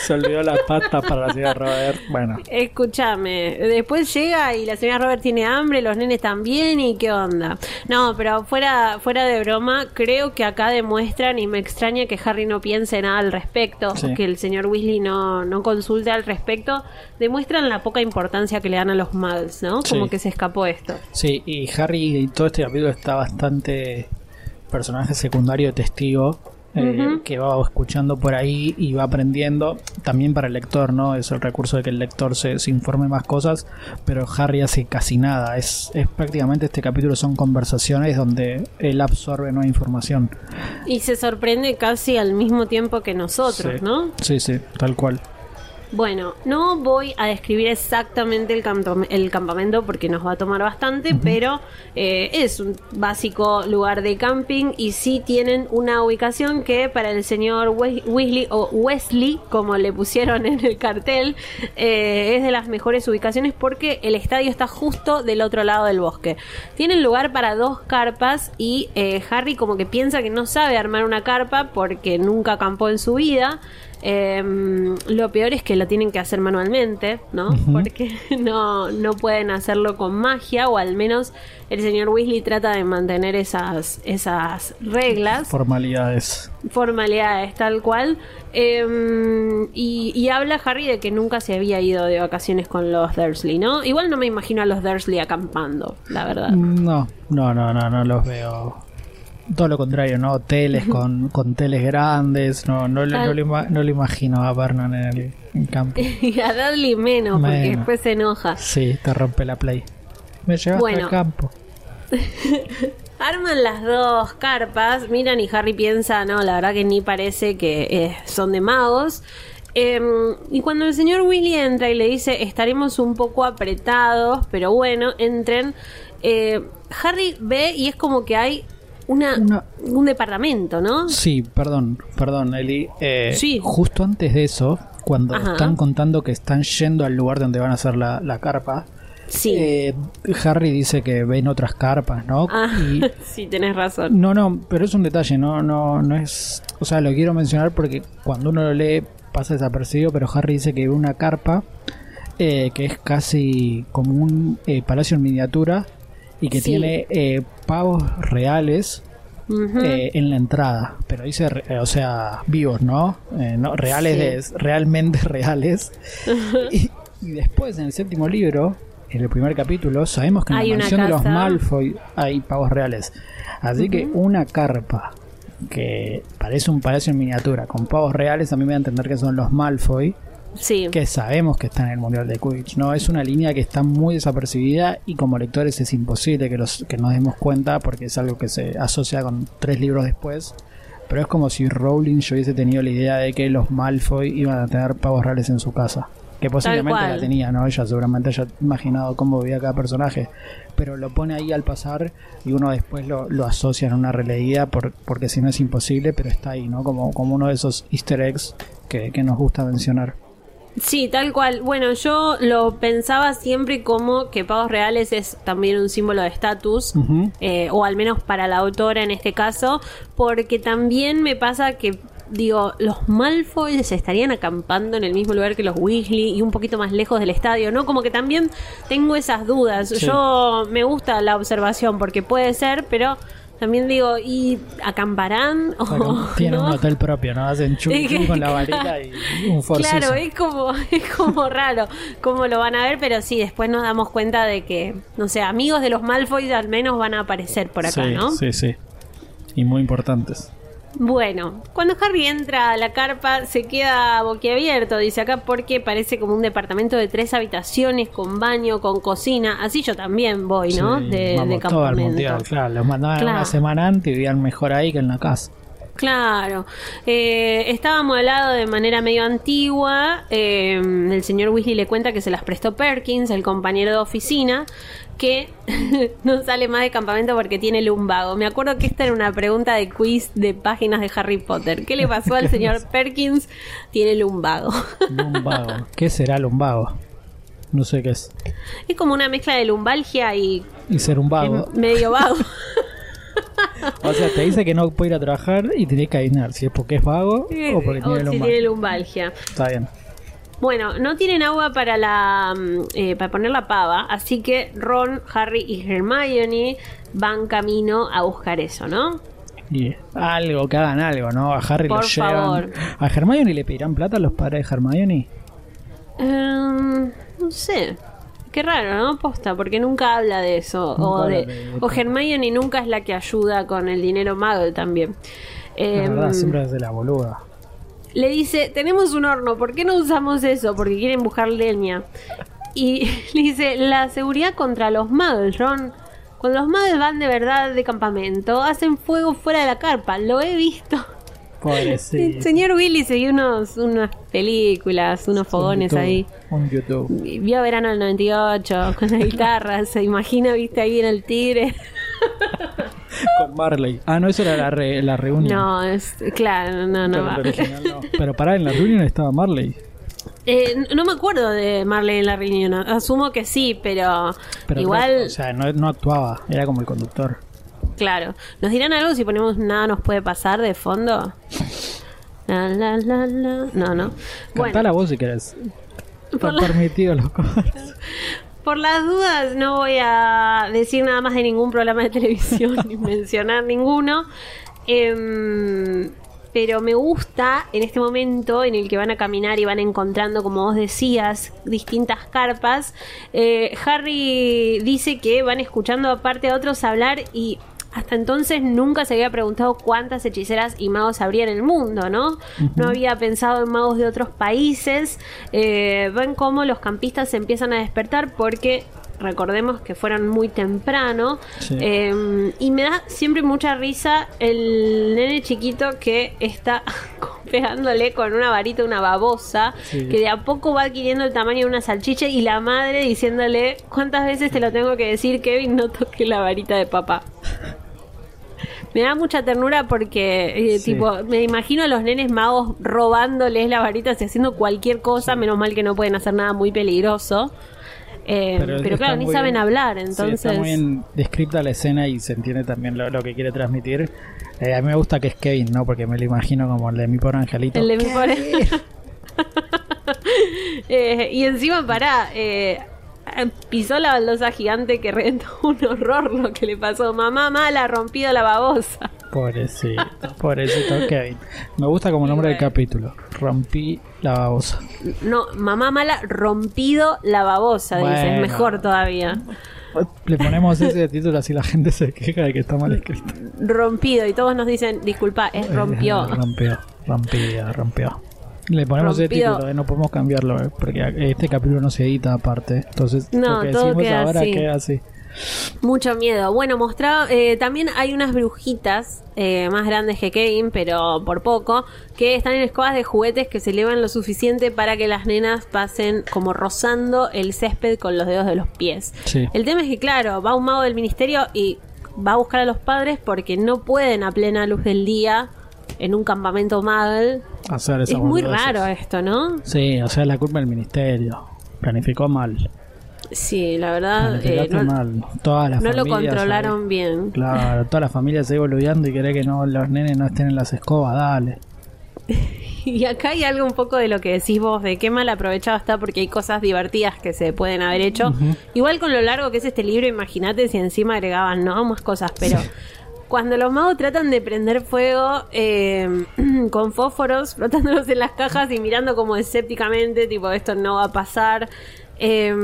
Speaker 2: Se olvidó las pastas para la señora Robert. Bueno.
Speaker 1: Escúchame, después llega y la señora Robert tiene hambre, los nenes también y qué onda. No, pero fuera, fuera de broma, creo que acá demuestran y me extraña que Harry no piense nada al respecto, que el señor Weasley no, no consulte al respecto, demuestran la poca importancia que le dan a los muggles, ¿no? Como que se escapó esto.
Speaker 2: Sí, y Harry y todo este capítulo está bastante personaje secundario testigo eh, que va escuchando por ahí y va aprendiendo. También para el lector, ¿no? Es el recurso de que el lector se, informe más cosas, pero Harry hace casi nada. Es, es prácticamente este capítulo son conversaciones donde él absorbe nueva información.
Speaker 1: Y se sorprende casi al mismo tiempo que nosotros, ¿no?
Speaker 2: Sí, sí, tal cual.
Speaker 1: Bueno, no voy a describir exactamente el, el campamento porque nos va a tomar bastante, pero eh, es un básico lugar de camping y sí tienen una ubicación que para el señor Weasley o Wesley, como le pusieron en el cartel, eh, es de las mejores ubicaciones porque el estadio está justo del otro lado del bosque. Tienen lugar para dos carpas y eh, Harry como que piensa que no sabe armar una carpa porque nunca acampó en su vida. Em, lo peor es que lo tienen que hacer manualmente, ¿no? Porque <laughs> no, no pueden hacerlo con magia, o al menos el señor Weasley trata de mantener esas, esas reglas.
Speaker 2: Formalidades.
Speaker 1: Formalidades, tal cual. Em, y, y, habla Harry de que nunca se había ido de vacaciones con los Dursley, ¿no? Igual no me imagino a los Dursley acampando, la verdad.
Speaker 2: No, no, no, no, no los veo todo lo contrario, ¿no? Hoteles con, con teles grandes, no, no, no, lo, imagino a Vernon en el campo.
Speaker 1: y <laughs> a Dudley menos, porque después se enoja.
Speaker 2: Sí, te rompe la play. Me llevaste al campo. <laughs>
Speaker 1: Arman las dos carpas, miran y Harry piensa, no, la verdad que ni parece que eh, son de magos. Em, y cuando el señor Willy entra y le dice, estaremos un poco apretados, pero bueno, entren, eh, Harry ve y es como que hay una, un departamento, ¿no?
Speaker 2: Sí, perdón, perdón, Eli. Eh, sí. Justo antes de eso, cuando están contando que están yendo al lugar donde van a hacer la, carpa,
Speaker 1: Sí.
Speaker 2: Eh, Harry dice que ven otras carpas, ¿no?
Speaker 1: Ah, <laughs> sí, tenés razón.
Speaker 2: No, no, pero es un detalle, no, no, no es. O sea, lo quiero mencionar porque cuando uno lo lee pasa desapercibido, pero Harry dice que ve una carpa eh, que es casi como un palacio en miniatura y que tiene eh, pavos reales eh, en la entrada, pero dice, eh, o sea, vivos, ¿no? no reales, realmente <laughs> reales. y, después, en el séptimo libro, en el primer capítulo, sabemos que en la mansión de los Malfoy hay pavos reales. Así que una carpa que parece un palacio en miniatura con pavos reales, a mí me da a entender que son los Malfoy que sabemos que está en el Mundial de Quidditch. No, es una línea que está muy desapercibida y como lectores es imposible que, los, que nos demos cuenta porque es algo que se asocia con tres libros después. Pero es como si Rowling yo hubiese tenido la idea de que los Malfoy iban a tener pavos reales en su casa. Que posiblemente la tenía, ¿no? Ella seguramente haya imaginado cómo vivía cada personaje. Pero lo pone ahí al pasar y uno después lo, asocia en una releída por, porque si no es imposible, pero está ahí, ¿no? Como, como uno de esos easter eggs que, que nos gusta mencionar.
Speaker 1: Sí, tal cual. Bueno, yo lo pensaba siempre como que pagos reales es también un símbolo de estatus, eh, o al menos para la autora en este caso, porque también me pasa que digo, los Malfoy se estarían acampando en el mismo lugar que los Weasley y un poquito más lejos del estadio, ¿no? Como que también tengo esas dudas. Yo me gusta la observación porque puede ser, pero también digo, ¿y acamparán? <laughs>
Speaker 2: O, tienen un hotel propio, ¿no? Hacen chupi con la varita <laughs> y un forcito.
Speaker 1: Claro, es como, <laughs> es como raro cómo lo van a ver, pero sí, después nos damos cuenta de que, no sé, amigos de los Malfoy al menos van a aparecer por acá, ¿no?
Speaker 2: Sí, sí. Y muy importantes.
Speaker 1: Bueno, cuando Harry entra a la carpa se queda boquiabierto, dice acá, porque parece como un departamento de tres habitaciones con baño, con cocina. Así yo también voy, ¿no? de, de campamento.
Speaker 2: claro, los mandaban una semana antes y vivían mejor ahí que en la casa.
Speaker 1: Claro, eh, estaba amueblado de manera medio antigua. Eh, el señor Weasley le cuenta que se las prestó Perkins, el compañero de oficina, que <laughs> no sale más de campamento porque tiene lumbago. Me acuerdo que esta era una pregunta de quiz de páginas de Harry Potter. ¿Qué le pasó al señor <laughs> Perkins? Tiene lumbago.
Speaker 2: lumbago. ¿Qué será lumbago? No sé qué es.
Speaker 1: Es como una mezcla de lumbalgia y...
Speaker 2: Y ser un vago.
Speaker 1: Medio vago. <laughs>
Speaker 2: o sea, te dice que no puede ir a trabajar y tiene que adivinar si es porque es vago o porque tiene, lumbalgia.
Speaker 1: tiene lumbalgia.
Speaker 2: Está bien.
Speaker 1: Bueno, no tienen agua para la mm, eh, para poner la pava, así que Ron, Harry y Hermione van camino a buscar eso, ¿no?
Speaker 2: Y algo, que hagan algo, ¿no? A Harry Por lo llevan. ¿A Hermione le pedirán plata a los padres de Hermione?
Speaker 1: Em, no sé. Qué raro, ¿no? Posta, porque nunca habla de eso. o, de, o Hermione nunca es la que ayuda con el dinero mago también.
Speaker 2: la verdad, em, siempre es de la boluda
Speaker 1: le dice, tenemos un horno, ¿por qué no usamos eso? Porque quieren buscar leña. Y <laughs> le dice, la seguridad contra los muggles, Ron. Cuando los muggles van de verdad de campamento, hacen fuego fuera de la carpa. Lo he visto.
Speaker 2: El <laughs>
Speaker 1: señor Willy se vio unos, unas películas, unos fogones ahí.
Speaker 2: Un YouTube.
Speaker 1: Vio Verano del 98 <laughs> con la guitarra. se imagina, viste, ahí en el tigre. <laughs>
Speaker 2: con Marley. Ah, no, eso era la, la reunión.
Speaker 1: No, es, claro, no, no.
Speaker 2: Pero, Pero pará, en la reunión estaba Marley.
Speaker 1: Eh, no me acuerdo de Marley en la reunión. Asumo que sí, pero, igual.
Speaker 2: o sea, no, no, actuaba, era como el conductor.
Speaker 1: Claro. ¿Nos dirán algo si ponemos nada nos puede pasar de fondo? La, la, la, la. No, no.
Speaker 2: Cantá la voz si querés. Está permitido los
Speaker 1: por las dudas no voy a decir nada más de ningún programa de televisión <laughs> ni mencionar ninguno. Em, pero me gusta en este momento en el que van a caminar y van encontrando, como vos decías, distintas carpas. Eh, Harry dice que van escuchando aparte a otros hablar y hasta entonces nunca se había preguntado cuántas hechiceras y magos habría en el mundo, ¿no? No había pensado en magos de otros países. Eh, ven cómo los campistas se empiezan a despertar porque recordemos que fueron muy temprano. Em, y me da siempre mucha risa el nene chiquito que está <laughs> pegándole con una varita una babosa, que de a poco va adquiriendo el tamaño de una salchicha y la madre diciéndole, ¿cuántas veces te lo tengo que decir, Kevin? No toque la varita de papá. Me da mucha ternura porque, eh, tipo, me imagino a los nenes magos robándoles la varita y haciendo cualquier cosa, menos mal que no pueden hacer nada muy peligroso. Eh, pero, claro, ni saben hablar, entonces... está
Speaker 2: muy bien descrita la escena y se entiende también lo, que quiere transmitir. Eh, a mí me gusta que es Kevin, ¿no? Porque me lo imagino como el de mi pobre angelito.
Speaker 1: El de mi pobre... <laughs> y encima, pará, pisó la baldosa gigante que reventó <laughs> un horror lo que le pasó. Mamá mala, rompido la babosa.
Speaker 2: Pobrecito, pobrecito Kevin. Me gusta como nombre del capítulo. Rompí la babosa.
Speaker 1: No, mamá mala, rompido la babosa. Es mejor todavía.
Speaker 2: Le ponemos ese título así la gente se queja de que está mal escrito.
Speaker 1: Rompido, y todos nos dicen, disculpa, es rompió.
Speaker 2: rompió, rompió, rompió. Le ponemos el título, eh, no podemos cambiarlo, eh, porque este capítulo no se edita aparte. Entonces,
Speaker 1: no, lo que decimos ahora
Speaker 2: queda así.
Speaker 1: Mucho miedo. Bueno, mostraba. eh, también hay unas brujitas eh, más grandes que Kevin, pero por poco, que están en escobas de juguetes que se elevan lo suficiente para que las nenas pasen como rozando el césped con los dedos de los pies.
Speaker 2: Sí.
Speaker 1: El tema es que, claro, va un mago del ministerio y va a buscar a los padres porque no pueden a plena luz del día en un campamento.
Speaker 2: Hacer esas
Speaker 1: Es muy
Speaker 2: boludeces.
Speaker 1: raro esto, ¿no?
Speaker 2: Sí, o sea, la culpa del ministerio. Planificó mal.
Speaker 1: Sí, la verdad, eh, no,
Speaker 2: mal. Todas las
Speaker 1: no lo controlaron bien.
Speaker 2: Claro, todas las familias ahí boludeando y querés que no los nenes no estén en las escobas, dale. <laughs>
Speaker 1: Y acá hay algo un poco de lo que decís vos, de qué mal aprovechado está porque hay cosas divertidas que se pueden haber hecho. Igual con lo largo que es este libro, imagínate si encima agregaban, ¿no? Más cosas, pero cuando los magos tratan de prender fuego eh, <clears throat> con fósforos, <laughs> frotándolos en las cajas y mirando como escépticamente, tipo, esto no va a pasar. Eh,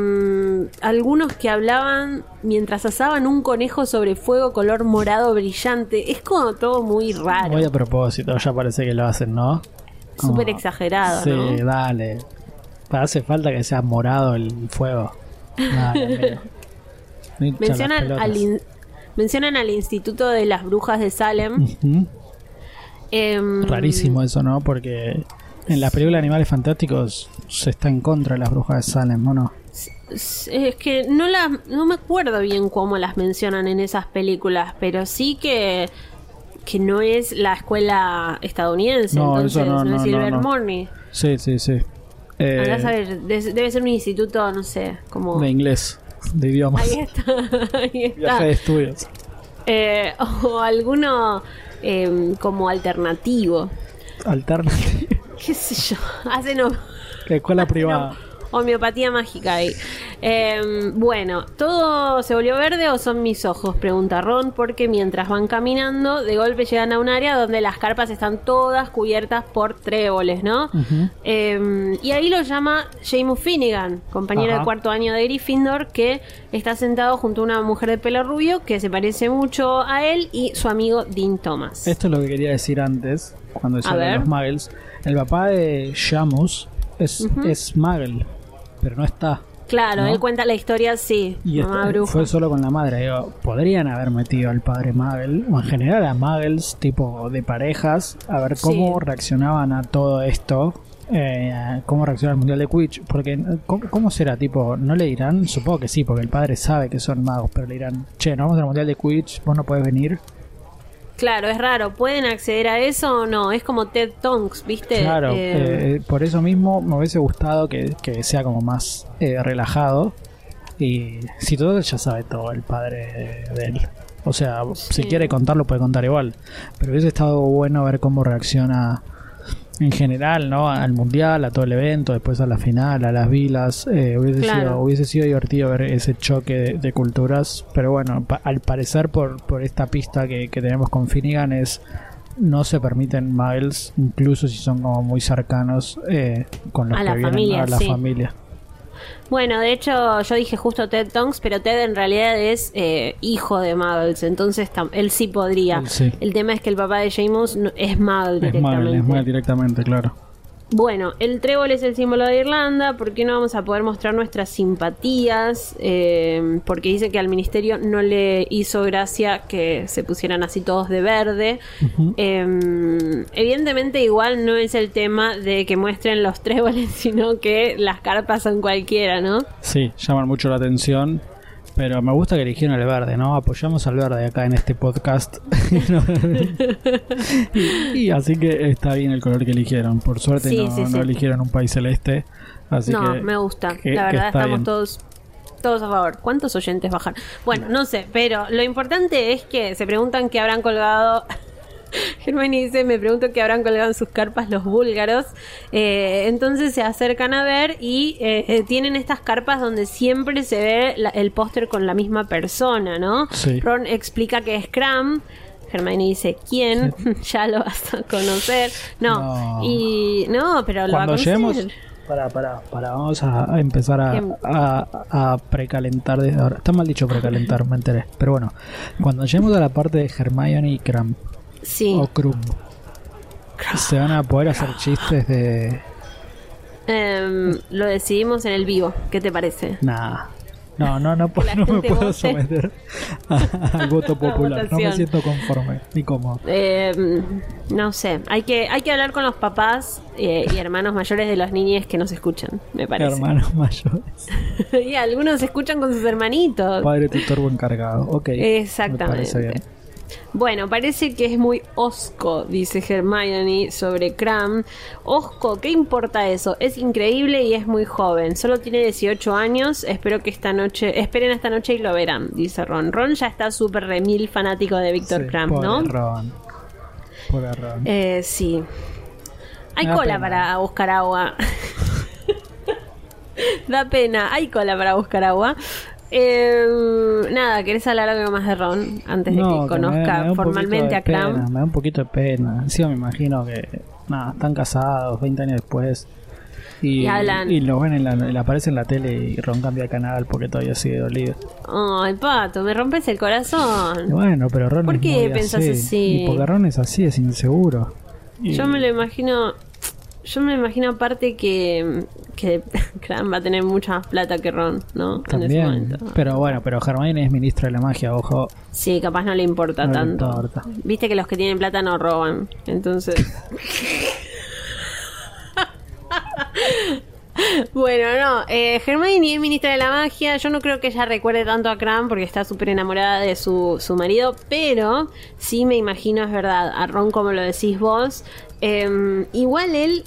Speaker 1: algunos que hablaban mientras asaban un conejo sobre fuego color morado brillante. Es como todo muy raro.
Speaker 2: Muy a propósito, ya parece que lo hacen, ¿no?
Speaker 1: Súper exagerado,
Speaker 2: Sí,
Speaker 1: ¿no?
Speaker 2: dale. Hace falta que sea morado el fuego. Dale, <laughs>
Speaker 1: Mencionan al, in- mencionan al Instituto de las Brujas de Salem. Em,
Speaker 2: Rarísimo eso, ¿no? Porque en las películas de Animales Fantásticos se está en contra de las brujas de Salem, ¿o no?
Speaker 1: Es que no, las no me acuerdo bien cómo las mencionan en esas películas, pero sí que, que no es la escuela estadounidense,
Speaker 2: No,
Speaker 1: entonces
Speaker 2: eso no,
Speaker 1: no,
Speaker 2: no,
Speaker 1: es Silver. Morning.
Speaker 2: Sí, sí, sí. Eh,
Speaker 1: debe ser un instituto, no sé, como...
Speaker 2: de inglés, de idiomas.
Speaker 1: Ahí está, <laughs> ahí está.
Speaker 2: Viaje de estudios.
Speaker 1: Eh, o alguno em, como alternativo.
Speaker 2: Alternativa. <laughs>
Speaker 1: ¿Qué sé yo? Hacen
Speaker 2: Escuela <laughs> privada.
Speaker 1: Homeopatía mágica ahí. Em, bueno, ¿todo se volvió verde o son mis ojos? Pregunta Ron, porque mientras van caminando, de golpe llegan a un área donde las carpas están todas cubiertas por tréboles, ¿no? Em, y ahí lo llama Seamus Finnegan, compañero de cuarto año de Gryffindor, que está sentado junto a una mujer de pelo rubio que se parece mucho a él y su amigo Dean Thomas.
Speaker 2: Esto es lo que quería decir antes, cuando decía de los muggles. El papá de Shamus es, es muggle, pero no está.
Speaker 1: Claro,
Speaker 2: ¿no?
Speaker 1: él cuenta la historia, sí,
Speaker 2: Y
Speaker 1: mamá
Speaker 2: este-
Speaker 1: bruja.
Speaker 2: fue solo con la madre. Digo, podrían haber metido al padre Muggle, o en general a Muggles, tipo de parejas, a ver cómo
Speaker 1: Sí.
Speaker 2: reaccionaban a todo esto. eh, cómo reacciona el mundial de Quidditch. Porque, ¿cómo, cómo será? Tipo, ¿no le dirán? Supongo que sí, porque el padre sabe que son magos, pero le dirán, che, no vamos al mundial de Quidditch, vos no podés venir.
Speaker 1: Claro, es raro. ¿Pueden acceder a eso o no? Es como TED Talks, ¿viste?
Speaker 2: Claro,
Speaker 1: Eh,
Speaker 2: eh, por eso mismo me hubiese gustado que, que sea como más eh, relajado. Y si todo ya sabe todo el padre de, él. O sea, si
Speaker 1: Sí.
Speaker 2: quiere contarlo puede contar igual. Pero hubiese estado bueno ver cómo reacciona en general, ¿no? Al mundial, a todo el evento, después a la final, a las vilas. Eh, hubiese,
Speaker 1: Claro.
Speaker 2: sido, hubiese sido divertido ver ese choque de, de culturas. Pero bueno, pa- al parecer por, por esta pista que, que tenemos con Finnegan es no se permiten muggles, incluso si son como muy cercanos eh, con los
Speaker 1: A
Speaker 2: que
Speaker 1: la
Speaker 2: vienen
Speaker 1: familia,
Speaker 2: a la
Speaker 1: sí.
Speaker 2: familia.
Speaker 1: Bueno, de hecho, yo dije justo Ted Tonks, pero Ted en realidad es eh, hijo de Muggles, entonces él sí podría.
Speaker 2: Sí.
Speaker 1: El tema es que el papá de Seamus no- es Muggle
Speaker 2: Es
Speaker 1: directamente.
Speaker 2: Muggle, es Muggle directamente, claro.
Speaker 1: Bueno, el trébol es el símbolo de Irlanda. ¿Por qué no vamos a poder mostrar nuestras simpatías? Eh, porque dice que al ministerio no le hizo gracia que se pusieran así todos de verde. Eh, evidentemente, igual no es el tema de que muestren los <laughs> tréboles, sino que las carpas son cualquiera, ¿no?
Speaker 2: Sí, llaman mucho la atención. Pero me gusta que eligieron el verde, ¿no? Apoyamos al verde acá en este podcast. <laughs> y, y así que está bien el color que eligieron. Por suerte
Speaker 1: Sí,
Speaker 2: no,
Speaker 1: sí,
Speaker 2: no
Speaker 1: sí.
Speaker 2: eligieron un país celeste. Así
Speaker 1: no,
Speaker 2: que
Speaker 1: me gusta.
Speaker 2: que-
Speaker 1: la verdad, estamos
Speaker 2: bien.
Speaker 1: todos todos a favor. ¿Cuántos oyentes bajan? Bueno, no sé, pero lo importante es que se preguntan qué habrán colgado. <laughs> Germani dice, me pregunto qué habrán colgado en sus carpas los búlgaros. Eh, entonces se acercan a ver y eh, tienen estas carpas donde siempre se ve la- el póster con la misma persona, ¿no?
Speaker 2: Sí.
Speaker 1: Ron explica que es Cram. Hermione dice, ¿quién? <laughs> ya lo vas a conocer. No,
Speaker 2: No.
Speaker 1: y no, pero lo va a
Speaker 2: Cuando
Speaker 1: conocer.
Speaker 2: lleguemos. Para, para, para, vamos a, a empezar a,
Speaker 1: Em.
Speaker 2: a, a precalentar desde ahora. Está mal dicho precalentar, me enteré. Pero bueno, cuando lleguemos a la parte de Hermione y Cram,
Speaker 1: Sí.
Speaker 2: o Krum, se van a poder hacer chistes de.
Speaker 1: Em, lo decidimos en el vivo. ¿Qué te parece?
Speaker 2: Nah, No, no, no, <laughs>
Speaker 1: la
Speaker 2: no me puedo
Speaker 1: vote.
Speaker 2: someter al voto <laughs> popular. No me siento conforme ni cómodo.
Speaker 1: Eh, no sé, hay que, hay que hablar con los papás eh, y hermanos mayores de los niños que nos escuchan, me parece.
Speaker 2: Hermanos <laughs> mayores.
Speaker 1: y algunos escuchan con sus hermanitos.
Speaker 2: Padre tutor encargado. Ok.
Speaker 1: Exactamente.
Speaker 2: Me parece bien.
Speaker 1: Bueno, parece que es muy osco, dice Hermione sobre Cram. Osco, ¿qué importa eso? Es increíble y es muy joven. Solo tiene 18 años. Espero que esta noche, esperen esta noche y lo verán, dice Ron. Ron ya está súper remil fanático de Víctor
Speaker 2: Sí,
Speaker 1: Cram, ¿no?
Speaker 2: Ron. Pobre Ron.
Speaker 1: Eh, sí. Hay cola
Speaker 2: pena.
Speaker 1: para buscar agua. <laughs> da pena, hay cola para buscar agua. Eh, nada, ¿querés hablar algo más de Ron antes de
Speaker 2: No,
Speaker 1: que
Speaker 2: que me da-
Speaker 1: conozca
Speaker 2: me
Speaker 1: formalmente a
Speaker 2: pena,
Speaker 1: Cram?
Speaker 2: Me da un poquito de pena. Encima me imagino que. Nada, están casados 20 años después. Y,
Speaker 1: Y hablan.
Speaker 2: y lo ven en la, aparece en la tele y Ron cambia de canal porque todavía sigue dolido.
Speaker 1: Ay, pato, me rompes el
Speaker 2: Y
Speaker 1: corazón.
Speaker 2: bueno, pero Ron
Speaker 1: ¿Por qué pensás así?
Speaker 2: Y porque Ron es así, es inseguro.
Speaker 1: Yo me lo imagino. Yo me imagino aparte que, que <laughs> va a tener mucha más plata que Ron, ¿no? En ese
Speaker 2: También.
Speaker 1: momento.
Speaker 2: Pero bueno, pero Hermione es ministra de la magia, ojo.
Speaker 1: Sí, capaz no le importa
Speaker 2: No le
Speaker 1: tanto.
Speaker 2: importa.
Speaker 1: Viste que los que tienen plata no roban. Entonces. <laughs> <laughs> <laughs> bueno, no. Eh, Hermione es ministra de la magia. Yo no creo que ella recuerde tanto a Cram porque está súper enamorada de su, su marido. Pero sí me imagino, es verdad, a Ron como lo decís vos. Em, igual él.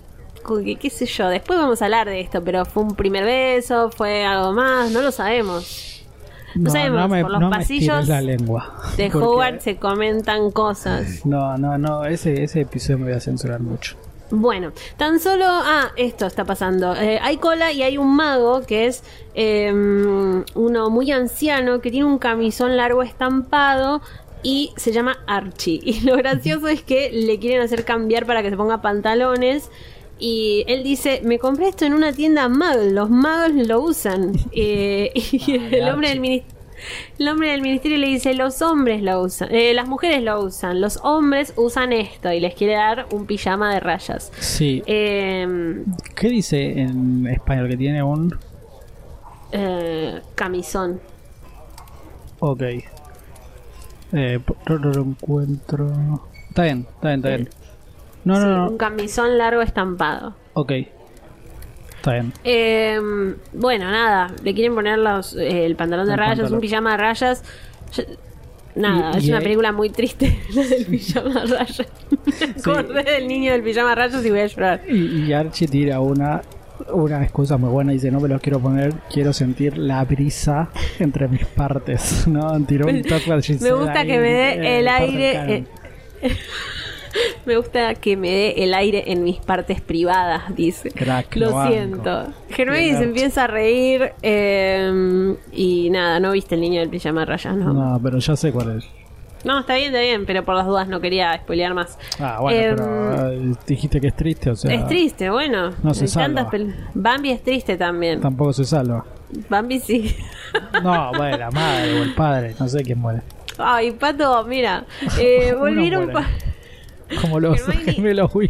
Speaker 1: que, qué sé yo, después vamos a hablar de esto, pero fue un primer beso, fue algo más, no lo sabemos. No sabemos,
Speaker 2: me,
Speaker 1: por los
Speaker 2: no
Speaker 1: pasillos
Speaker 2: la lengua.
Speaker 1: De Hogwarts se comentan cosas.
Speaker 2: No, no, no, ese, ese episodio me voy a censurar mucho.
Speaker 1: Bueno, tan solo. Ah, esto está pasando. Eh, hay cola y hay un mago que es eh, uno muy anciano que tiene un camisón largo estampado y se llama Archie. <laughs> Y lo gracioso es que le quieren hacer cambiar para que se ponga pantalones. Y él dice, me compré esto en una tienda Muggle, los magos lo usan. Eh, <laughs> y el hombre del ministerio... El hombre del ministerio le dice, los hombres lo usan, eh, las mujeres lo usan, los hombres usan esto y les quiere dar un pijama de rayas.
Speaker 2: Sí.
Speaker 1: Eh,
Speaker 2: ¿Qué dice en español? Que tiene un.
Speaker 1: eh, camisón.
Speaker 2: Ok. Eh, no, no lo encuentro. Está bien, está bien, está bien. No,
Speaker 1: Sí,
Speaker 2: no,
Speaker 1: Un
Speaker 2: no.
Speaker 1: camisón largo estampado.
Speaker 2: Ok. Está bien.
Speaker 1: Eh, bueno, nada, le quieren poner los, eh, el pantalón de
Speaker 2: El
Speaker 1: rayas,
Speaker 2: pantalón.
Speaker 1: un pijama de rayas. Yo- nada,
Speaker 2: Y-
Speaker 1: es
Speaker 2: y
Speaker 1: una
Speaker 2: hay-
Speaker 1: película muy triste, <laughs> la del pijama de rayas. <laughs> Me acordé del niño del pijama de rayas y voy a llorar.
Speaker 2: Y, y Archie tira una una excusa muy buena. Dice: No me los quiero poner, quiero sentir la brisa entre mis partes. <laughs> ¿No? Tiró un toque
Speaker 1: Me gusta que me dé el aire. Eh, <laughs> me gusta que me dé el aire en mis partes privadas, dice.
Speaker 2: Crack,
Speaker 1: Lo siento.
Speaker 2: Bien,
Speaker 1: se empieza a reír. eh, y nada, no viste el niño del pijama de rayas, ¿no?
Speaker 2: No, pero ya sé cuál es.
Speaker 1: No, está bien, está bien, pero por las dudas no quería spoilear más.
Speaker 2: Ah, bueno,
Speaker 1: Em,
Speaker 2: pero eh, dijiste que es triste, o sea.
Speaker 1: Es triste, bueno.
Speaker 2: No se salva.
Speaker 1: Bambi es triste también.
Speaker 2: Tampoco se salva.
Speaker 1: Bambi sí.
Speaker 2: No, bueno, la madre o el padre, no sé quién muere.
Speaker 1: Ay, pato, mira. Eh, <laughs>
Speaker 2: Uno
Speaker 1: volvieron.
Speaker 2: Como los gemelos. <laughs>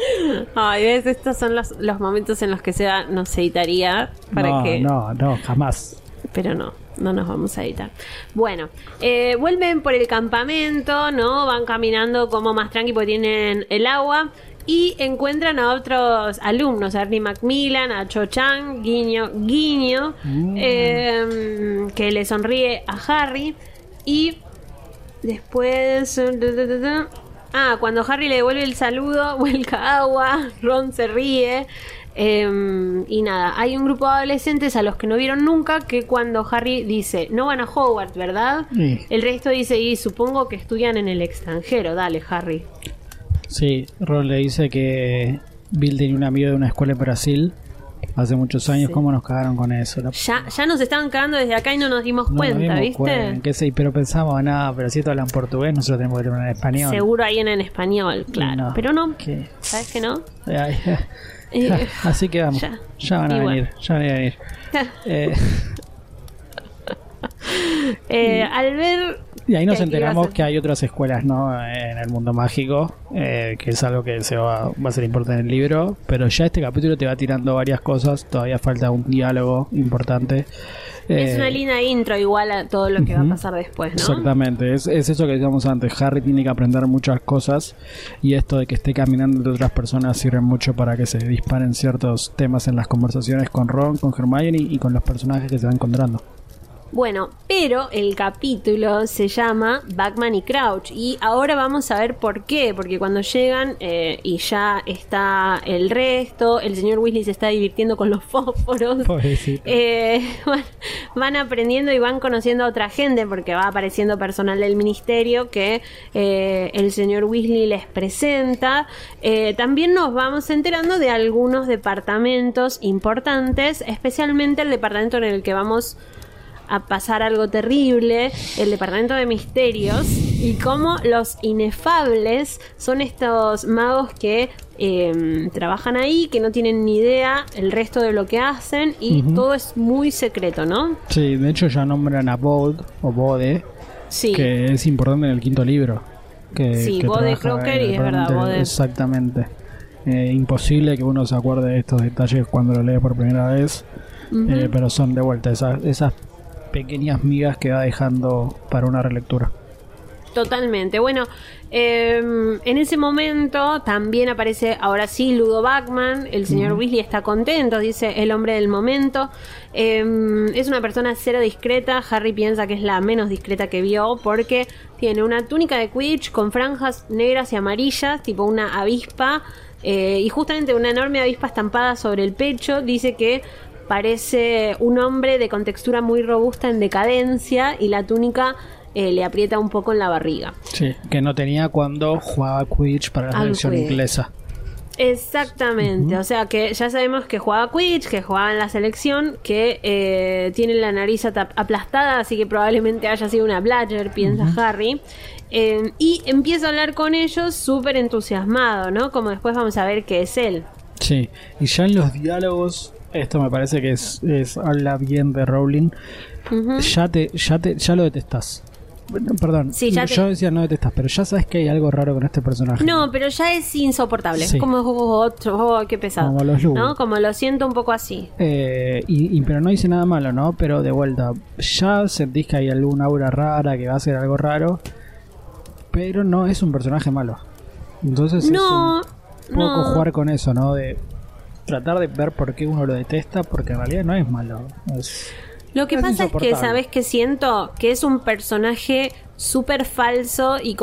Speaker 2: <laughs>
Speaker 1: Ay, ves, estos son los, los momentos en los que Seba nos editaría para
Speaker 2: no,
Speaker 1: que.
Speaker 2: no, no, jamás.
Speaker 1: Pero no, no nos vamos a editar. Bueno, eh, vuelven por el campamento, ¿no? Van caminando como más tranqui porque tienen el agua. Y encuentran a otros alumnos, a Ernie Macmillan, a Cho Chang, guiño, guiño,
Speaker 2: Mm.
Speaker 1: eh, que le sonríe a Harry. Y después... eh, Ah, cuando Harry le devuelve el saludo, <laughs> vuelca agua, Ron se ríe. eh, y nada, hay un grupo de adolescentes a los que no vieron nunca que cuando Harry dice, no van a Hogwarts, ¿verdad?
Speaker 2: Sí.
Speaker 1: El resto dice, y supongo que estudian en el extranjero, dale Harry.
Speaker 2: Sí, Ron le dice que Bill tenía un amigo de una escuela en Brasil hace muchos años.
Speaker 1: Sí.
Speaker 2: ¿Cómo nos cagaron con eso? La-
Speaker 1: Ya, ya nos estaban cagando desde acá y no nos dimos
Speaker 2: no nos
Speaker 1: cuenta,
Speaker 2: dimos
Speaker 1: ¿viste?
Speaker 2: cuenta, que sí, pero pensamos, nada, pero si estos hablan portugués, nosotros tenemos que hablar en español.
Speaker 1: Seguro ahí en, en español, claro.
Speaker 2: No.
Speaker 1: Pero no,
Speaker 2: ¿Qué?
Speaker 1: ¿sabes que no? Eh,
Speaker 2: Así que vamos, <laughs>
Speaker 1: ya.
Speaker 2: ya, van a venir, ya van a venir. <laughs> Eh,
Speaker 1: Eh, al ver
Speaker 2: Y ahí nos enteramos que hay otras escuelas, ¿no? En el mundo mágico, eh, que es algo que se va, va a ser importante en el libro, pero ya este capítulo te va tirando varias cosas, todavía falta un diálogo importante.
Speaker 1: Es una eh, linda intro igual a todo lo que va a pasar después, ¿no?
Speaker 2: Exactamente, es, es, eso que decíamos antes, Harry tiene que aprender muchas cosas y esto de que esté caminando entre otras personas sirve mucho para que se disparen ciertos temas en las conversaciones con Ron, con Hermione y con los personajes que se va encontrando.
Speaker 1: Bueno, pero el capítulo se llama Batman y Crouch y ahora vamos a ver por qué, porque cuando llegan eh, y ya está el resto, el señor Weasley se está divirtiendo con los <laughs> fósforos, eh, van, aprendiendo y van conociendo a otra gente porque va apareciendo personal del ministerio que eh, el señor Weasley les presenta. también nos vamos enterando de algunos departamentos importantes, especialmente el departamento en el que vamos a pasar algo terrible, el departamento de misterios, y cómo los inefables son estos magos que em, trabajan ahí, que no tienen ni idea el resto de lo que hacen, y todo es muy secreto, ¿no?
Speaker 2: Sí, de hecho ya nombran a Bod o Bode, que es importante en el quinto libro. Que,
Speaker 1: sí, Bode Crocker y es verdad, Bode.
Speaker 2: Exactamente. Eh, imposible que uno se acuerde de estos detalles cuando lo lee por primera vez. Eh, pero son de vuelta esas, esas pequeñas migas que va dejando para una relectura.
Speaker 1: Totalmente. Bueno, em, en ese momento también aparece ahora sí Ludo Bachman. El señor Weasley está contento, dice el hombre del momento. Em, es una persona cero discreta. Harry piensa que es la menos discreta que vio porque tiene una túnica de Quidditch con franjas negras y amarillas, tipo una avispa. Eh, y justamente una enorme avispa estampada sobre el pecho. Dice que parece un hombre de contextura muy robusta en decadencia y la túnica eh, le aprieta un poco en la barriga.
Speaker 2: Sí, que no tenía cuando jugaba Quidditch para la selección inglesa.
Speaker 1: Exactamente, o sea que ya sabemos que jugaba Quidditch, que jugaba en la selección, que eh, tiene la nariz aplastada, así que probablemente haya sido una Bladger, piensa Harry. Eh, y empieza a hablar con ellos súper entusiasmado, ¿no? Como después vamos a ver que es él.
Speaker 2: Sí, y ya en los diálogos esto me parece que es, habla bien de Rowling. Ya te, ya te, ya lo detestas. Perdón, yo decía no detestas, pero ya sabes que hay algo raro con este personaje.
Speaker 1: No, pero ya es insoportable. Como otro, oh, qué pesado. Como los ¿no? Como lo siento un poco así.
Speaker 2: Eh, y, pero no dice nada malo, ¿no? Pero de vuelta, ya sentís que hay alguna aura rara, que va a ser algo raro, pero no es un personaje malo. Entonces no, es un poco jugar con eso, ¿no? De tratar de ver por qué uno lo detesta, porque en realidad no es malo.
Speaker 1: lo que pasa es que, ¿sabes que siento? Que es un personaje súper falso y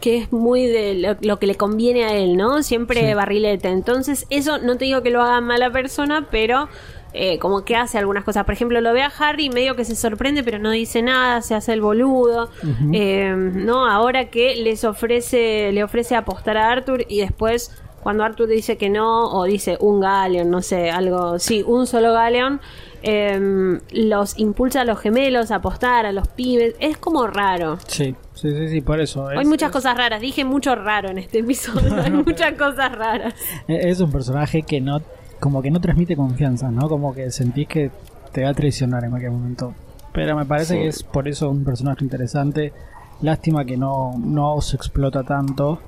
Speaker 1: que es muy de lo, que le conviene a él, ¿no? Siempre barrilete. Entonces, eso no te digo que lo haga mala persona, pero eh, como que hace algunas cosas. Por ejemplo, lo ve a Harry medio que se sorprende, pero no dice nada, se hace el boludo. Eh, ¿No? Ahora que les ofrece, le ofrece apostar a Arthur y después cuando Arthur dice que no, o dice un Galeon, no sé, algo, sí, un solo Galeon, em, los impulsa a los gemelos a apostar, a los pibes, es como raro.
Speaker 2: Sí, sí, sí, sí por eso.
Speaker 1: Hay muchas cosas raras, dije mucho raro en este episodio, hay <laughs> muchas cosas raras.
Speaker 2: Es un personaje que no, como que no transmite confianza, ¿no? Como que sentís que te va a traicionar en cualquier momento. Pero me parece que es por eso un personaje interesante. Lástima que no, no se explota tanto.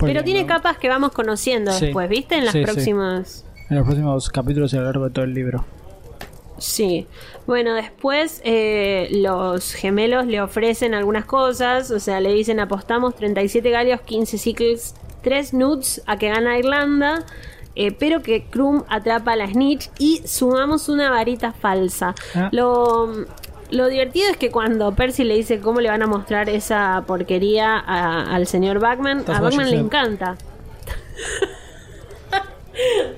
Speaker 1: Pero tiene capas que vamos conociendo después, ¿viste? En las próximas.
Speaker 2: En los próximos capítulos y a lo largo de todo el libro.
Speaker 1: Sí. Bueno, después eh, los gemelos le ofrecen algunas cosas. O sea, le dicen apostamos 37 galios, 15 ciclos, 3 nudes a que gana Irlanda. Eh, pero que Krum atrapa a la Snitch y sumamos una varita falsa. Ah. Lo, lo divertido es que cuando Percy le dice cómo le van a mostrar esa porquería al señor Bachman, a Bachman le encanta. <laughs>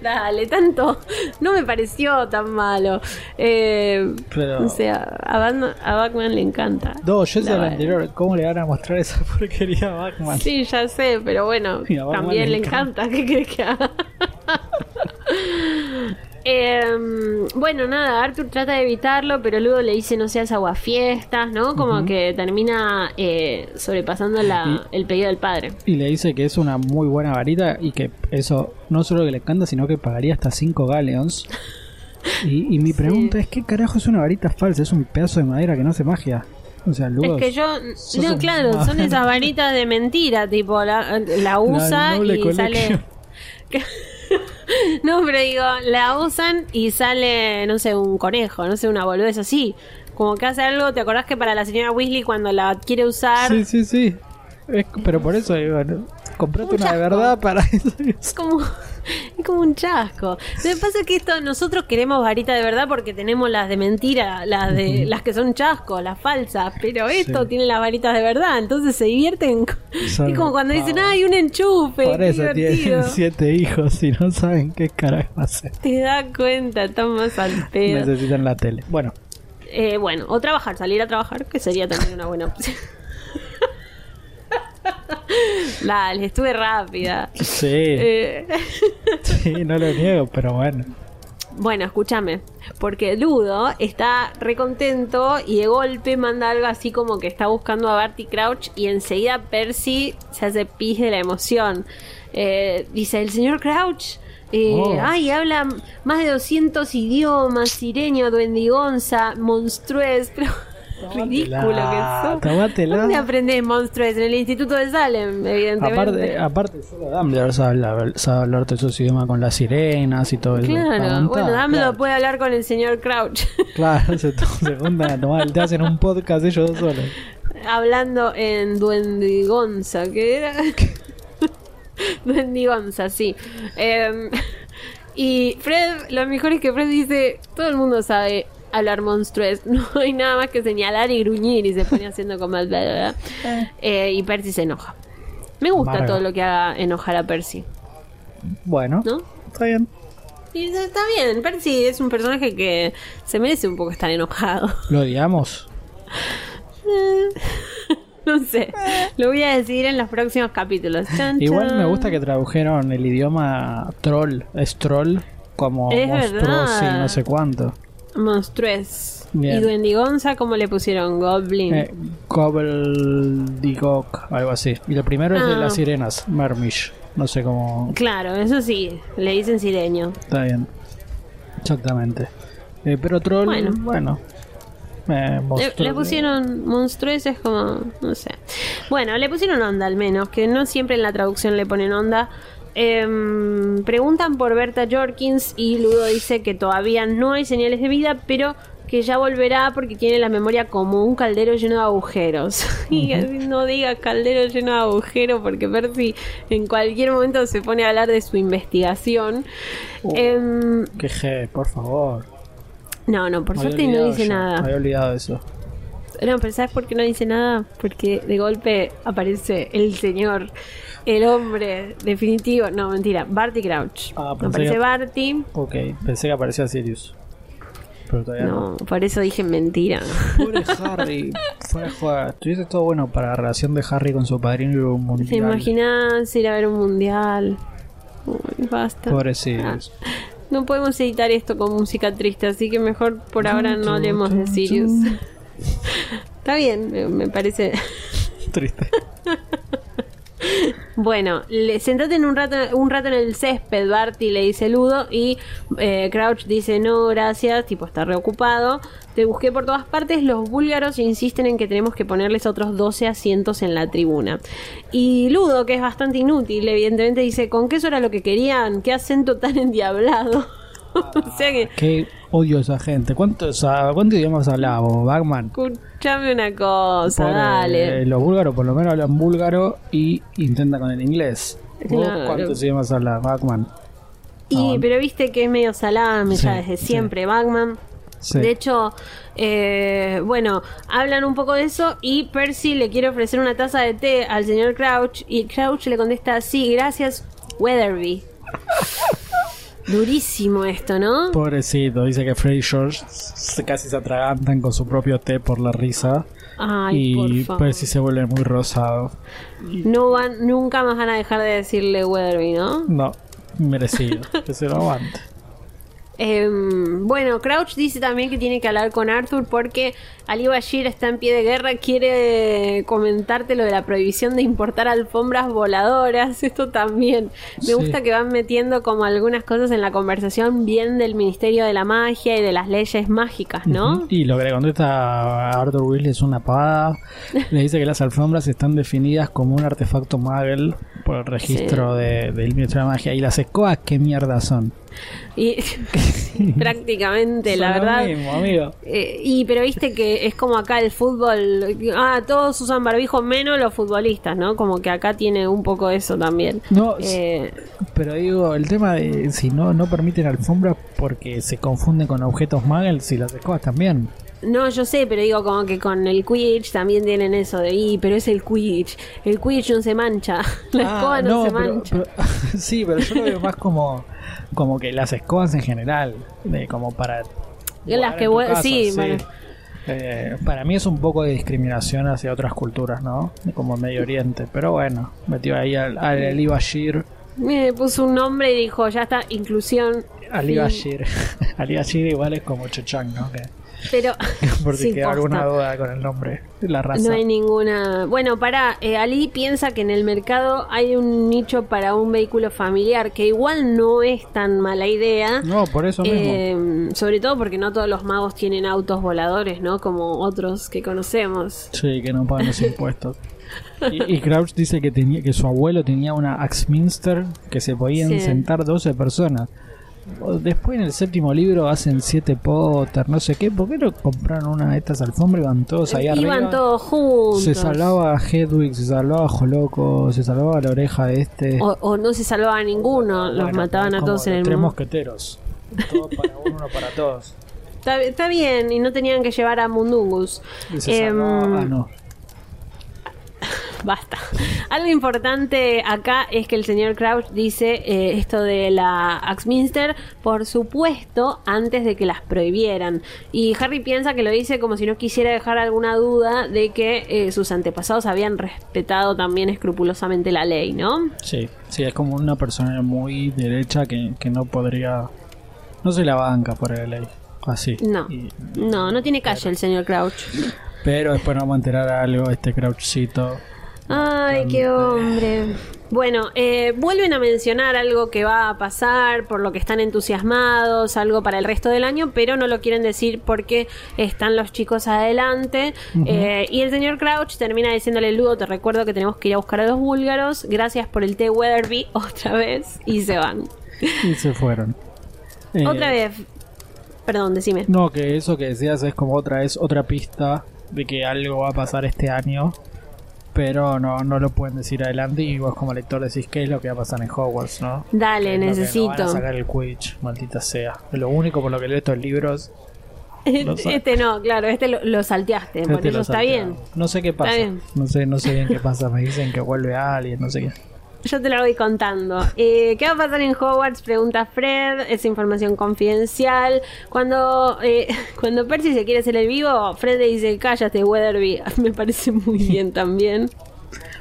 Speaker 1: Dale, tanto. No me pareció tan malo. Eh, o sea, a, Bachman le encanta.
Speaker 2: No, yo sé el anterior. ¿Cómo le van a mostrar esa <laughs> porquería a Bachman?
Speaker 1: Sí, ya sé, pero bueno, también le encanta. ¿Qué crees que haga? <laughs> Em, bueno, nada, Arthur trata de evitarlo, pero luego le dice no seas aguafiestas, ¿no? Como que termina eh, sobrepasando el pedido del padre.
Speaker 2: Y le dice que es una muy buena varita y que eso no solo que le encanta, sino que pagaría hasta 5 galeons. <laughs> Y, mi pregunta es, ¿qué carajo es una varita falsa? Es un pedazo de madera que no hace magia. O sea.
Speaker 1: Es que yo, no,
Speaker 2: un-
Speaker 1: claro, son <laughs> esas varitas de mentira, tipo, la, la usa y sale... <laughs> No, pero digo, la usan y sale, no sé, un conejo, no sé, una boludez así. Como que hace algo, ¿te acordás que para la señora Weasley cuando la quiere usar
Speaker 2: Sí, sí, sí. Pero por eso digo, ¿no? Comprate
Speaker 1: Un
Speaker 2: una de verdad para <laughs> eso.
Speaker 1: es como es como un chasco. Lo que pasa es que esto nosotros queremos varita de verdad porque tenemos las de mentira, las de las que son chascos, las falsas, pero esto
Speaker 2: Sí.
Speaker 1: tiene las varitas de verdad, entonces se divierten.
Speaker 2: Son
Speaker 1: es como cuando dicen. "Ay, un enchufe."
Speaker 2: Por eso tienen <laughs> siete hijos y no saben qué carajo hacer.
Speaker 1: Te das cuenta, están más al pedo.
Speaker 2: Necesitan la tele. Bueno,
Speaker 1: Eh, bueno, o trabajar, salir a trabajar, que sería también una buena opción. <laughs> Dale, estuve rápida.
Speaker 2: sí,
Speaker 1: Eh,
Speaker 2: sí, no lo niego, pero bueno.
Speaker 1: bueno, escúchame, porque Ludo está recontento y de golpe manda algo así como que está buscando a Barty Crouch y enseguida Percy se hace pis de la emoción. Eh, dice, el señor Crouch... eh,
Speaker 2: Oh.
Speaker 1: Ay, habla más de 200 idiomas, sireño, duendigonza, monstruez, pero ridículo que sos. ¿Dónde aprendés monstruez? En el Instituto de Salem, evidentemente.
Speaker 2: Aparte, aparte solo Dumbledore sabe, hablar- sabe hablar de esos idiomas con las sirenas y todo eso.
Speaker 1: Claro,
Speaker 2: Aguantá,
Speaker 1: bueno, Dumbledore
Speaker 2: claro.
Speaker 1: puede hablar con el señor Crouch. <laughs>
Speaker 2: Claro, se, se juntan a tomar, te hacen un podcast ellos dos solos.
Speaker 1: Hablando en Duendigonza, ¿qué era? <laughs> Duendigonza, sí. Em, <laughs> y Fred, lo mejor es que Fred dice, todo el mundo sabe hablar monstruos, <laughs> no hay nada más que señalar y gruñir y se pone haciendo como el bla, bla, bla. Eh, y Percy se enoja. Me gusta todo lo que haga enojar a Percy,
Speaker 2: Bueno,
Speaker 1: ¿no?
Speaker 2: está bien.
Speaker 1: Y está bien, Percy es un personaje que se merece un poco estar enojado. <laughs>
Speaker 2: Lo odiamos. <laughs>
Speaker 1: No sé, lo voy a decir en los próximos capítulos. Chan,
Speaker 2: Igual
Speaker 1: chan.
Speaker 2: me gusta que tradujeron el idioma troll, es troll, como
Speaker 1: Es
Speaker 2: monstruoso y no sé cuánto.
Speaker 1: Monstruez.
Speaker 2: Bien.
Speaker 1: Y Duendigonza, ¿cómo le pusieron? Goblin.
Speaker 2: Eh, Gobbledygook, algo así. Y el primero es de
Speaker 1: Ah.
Speaker 2: las sirenas, Mermish. No sé cómo.
Speaker 1: Claro, eso sí, le dicen sireño.
Speaker 2: Está bien. Exactamente. Eh, pero troll,
Speaker 1: Bueno.
Speaker 2: bueno. eh,
Speaker 1: Le, pusieron monstruez, es como, no sé. Bueno, le pusieron onda al menos, que no siempre en la traducción le ponen onda. Em, preguntan por Berta Jorkins y Ludo dice que todavía no hay señales de vida, pero que ya volverá porque tiene la memoria como un caldero lleno de agujeros. <laughs> y no diga caldero lleno de agujeros porque Percy en cualquier momento se pone a hablar de su investigación.
Speaker 2: Uh.
Speaker 1: Em,
Speaker 2: Que je, por favor.
Speaker 1: no, no, por suerte no dice
Speaker 2: yo,
Speaker 1: nada.
Speaker 2: Me había olvidado eso.
Speaker 1: No, pero ¿sabes por qué no dice nada? Porque de golpe aparece el señor, el hombre definitivo. No, mentira, Barty Crouch.
Speaker 2: Ah, pensé
Speaker 1: aparece
Speaker 2: que-
Speaker 1: Barty.
Speaker 2: Ok, pensé que aparecía Sirius. Pero todavía no.
Speaker 1: No, por eso dije mentira.
Speaker 2: Pobre <laughs> Harry, fuera de. Estuviese todo bueno para la relación de Harry con su padrino y un mundial.
Speaker 1: ¿Te imaginas ir a ver un mundial? Uy, basta.
Speaker 2: Pobre Sirius.
Speaker 1: No podemos editar esto con música triste, así que mejor por ahora no hablemos de Sirius. Está bien, me, parece.
Speaker 2: Triste. <laughs>
Speaker 1: Bueno, le, sentate en un rato, un rato en el césped, Barty le dice Ludo y eh, Crouch dice no, gracias, tipo está reocupado. Te busqué por todas partes, los búlgaros insisten en que tenemos que ponerles otros 12 asientos en la tribuna. Y Ludo, que es bastante inútil, evidentemente dice, ¿con qué eso era lo que querían? ¿Qué acento tan <laughs> endiablado? <laughs> o sea que,
Speaker 2: Qué odio a esa gente. ¿Cuántos, ¿Cuántos idiomas hablaba vos, Bagman?
Speaker 1: escúchame una cosa,
Speaker 2: Pobre,
Speaker 1: dale.
Speaker 2: Los búlgaros por lo menos hablan búlgaro y intentan con el inglés. ¿Vos
Speaker 1: Claro.
Speaker 2: ¿Cuántos idiomas hablas, Bagman?
Speaker 1: Y, pero viste que es medio salame ya
Speaker 2: Sí,
Speaker 1: desde
Speaker 2: sí.
Speaker 1: siempre, Bagman.
Speaker 2: sí.
Speaker 1: De hecho, eh, bueno, hablan un poco de eso y Percy le quiere ofrecer una taza de té al señor Crouch y Crouch le contesta, sí, gracias, Weatherby. Durísimo esto, ¿no?
Speaker 2: Pobrecito, dice que Freddy y George se- casi se atragantan con su propio té por la risa.
Speaker 1: Ay,
Speaker 2: y. Percy se vuelve muy rosado.
Speaker 1: No van, nunca más van a dejar de decirle Weatherby, ¿no?
Speaker 2: No, merecido. <laughs> que se lo aguante.
Speaker 1: Em, bueno, Crouch dice también que tiene que hablar con Arthur porque Ali Bashir está en pie de guerra, quiere comentarte lo de la prohibición de importar alfombras voladoras. <laughs> Esto también. Me
Speaker 2: Sí.
Speaker 1: gusta que van metiendo como algunas cosas en la conversación bien del Ministerio de la Magia y de las leyes mágicas, ¿no?
Speaker 2: Y lo que le contesta a Arthur Weasley es una pavada. le dice que las alfombras están definidas como un artefacto Muggle por el registro de- del Ministerio de Magia. ¿Y las escobas qué mierda son?
Speaker 1: Y <laughs> prácticamente, la
Speaker 2: lo
Speaker 1: verdad.
Speaker 2: mismo, amigo.
Speaker 1: Eh, y pero viste que es como acá el fútbol, ah, todos usan barbijo menos los futbolistas, ¿no? Como que acá tiene un poco eso también.
Speaker 2: No,
Speaker 1: Eh,
Speaker 2: Pero digo, el tema de si no, no permiten alfombras porque se confunden con objetos muggles y las escobas también.
Speaker 1: no, yo sé, pero digo como que con el Quidditch también tienen eso de, y pero es el Quidditch, el Quidditch no se mancha, <laughs> la
Speaker 2: Ah,
Speaker 1: escoba no, se
Speaker 2: pero-
Speaker 1: mancha.
Speaker 2: pero- <laughs> sí, pero yo lo veo más como, como que las escobas en general, de como para...
Speaker 1: Las que
Speaker 2: casa,
Speaker 1: sí, bueno.
Speaker 2: Eh, para mí es un poco de discriminación hacia otras culturas, ¿no? Como Medio Oriente. Pero bueno, metió ahí al, al Ali Bashir.
Speaker 1: Me puso un nombre y dijo, ya está, inclusión.
Speaker 2: Ali. Bashir. <laughs> Ali Bashir igual es como Chochang, ¿no? Que,
Speaker 1: Pero, <laughs>
Speaker 2: por si queda alguna duda con el nombre, la raza.
Speaker 1: No hay ninguna. Bueno, para Ali piensa que en el mercado hay un nicho para un vehículo familiar, que igual no es tan mala idea.
Speaker 2: No, por eso mismo.
Speaker 1: Eh, sobre todo porque no todos los magos tienen autos voladores, ¿no? Como otros que conocemos.
Speaker 2: Sí, que no pagan los impuestos. Y, y Crouch dice que tenía que su abuelo tenía una Axminster que se podían
Speaker 1: Sí.
Speaker 2: sentar 12 personas. Después en el séptimo libro hacen 7 Potter, no sé qué. ¿Por qué no compraron una de estas alfombras y van todos ahí arriba?
Speaker 1: Iban todos juntos.
Speaker 2: Se salvaba Hedwig, se salvaba Joloco, se salvaba la oreja de este.
Speaker 1: O, o no se salvaba a ninguno, los
Speaker 2: Bueno,
Speaker 1: mataban a todos en el
Speaker 2: Tres mosqueteros. Todos para uno, uno para todos. <laughs>
Speaker 1: Está, está bien, y no tenían que llevar a Mundungus.
Speaker 2: Y se salvaba- ah, no.
Speaker 1: Basta. Algo importante acá es que el señor Crouch dice eh, esto de la Axminster, por supuesto, antes de que las prohibieran. Y Harry piensa que lo dice como si no quisiera dejar alguna duda de que eh, sus antepasados habían respetado también escrupulosamente la ley, ¿no?
Speaker 2: Sí, sí, es como una persona muy derecha que, que no podría. No se la banca por la ley. Así.
Speaker 1: No,
Speaker 2: Y-
Speaker 1: no, no tiene calle el señor Crouch.
Speaker 2: pero después nos vamos a enterar algo, este Crouchcito.
Speaker 1: Ay, qué hombre. Bueno, eh, vuelven a mencionar algo que va a pasar, por lo que están entusiasmados, algo para el resto del año, pero no lo quieren decir porque están los chicos adelante. Eh, y el señor Crouch termina diciéndole, Ludo, te recuerdo que tenemos que ir a buscar a los búlgaros, gracias por el té Weatherby <laughs> otra vez, y se van.
Speaker 2: Y se fueron. Eh,
Speaker 1: Otra vez. Perdón, decime.
Speaker 2: No, que eso que decías es como otra vez otra pista de que algo va a pasar este año. Pero no, no lo pueden decir adelante y vos como lector decís qué es lo que va a pasar en Hogwarts, ¿no?
Speaker 1: Dale,
Speaker 2: que no
Speaker 1: necesito.
Speaker 2: van a sacar el Quidditch, maldita sea. Lo único por lo que leo estos libros. <laughs>
Speaker 1: Este no, claro, este lo, lo salteaste, por
Speaker 2: Este
Speaker 1: eso
Speaker 2: lo
Speaker 1: está bien.
Speaker 2: No sé qué pasa. No sé, no sé bien qué pasa. Me dicen que vuelve alguien, no sé qué.
Speaker 1: Yo te lo voy contando. Eh, ¿Qué va a pasar en Hogwarts? Pregunta Fred. Es información confidencial. Cuando, eh, <laughs> cuando Percy se quiere hacer el vivo, Fred le dice, cállate, Weatherby. <laughs> Me parece muy <laughs> bien también.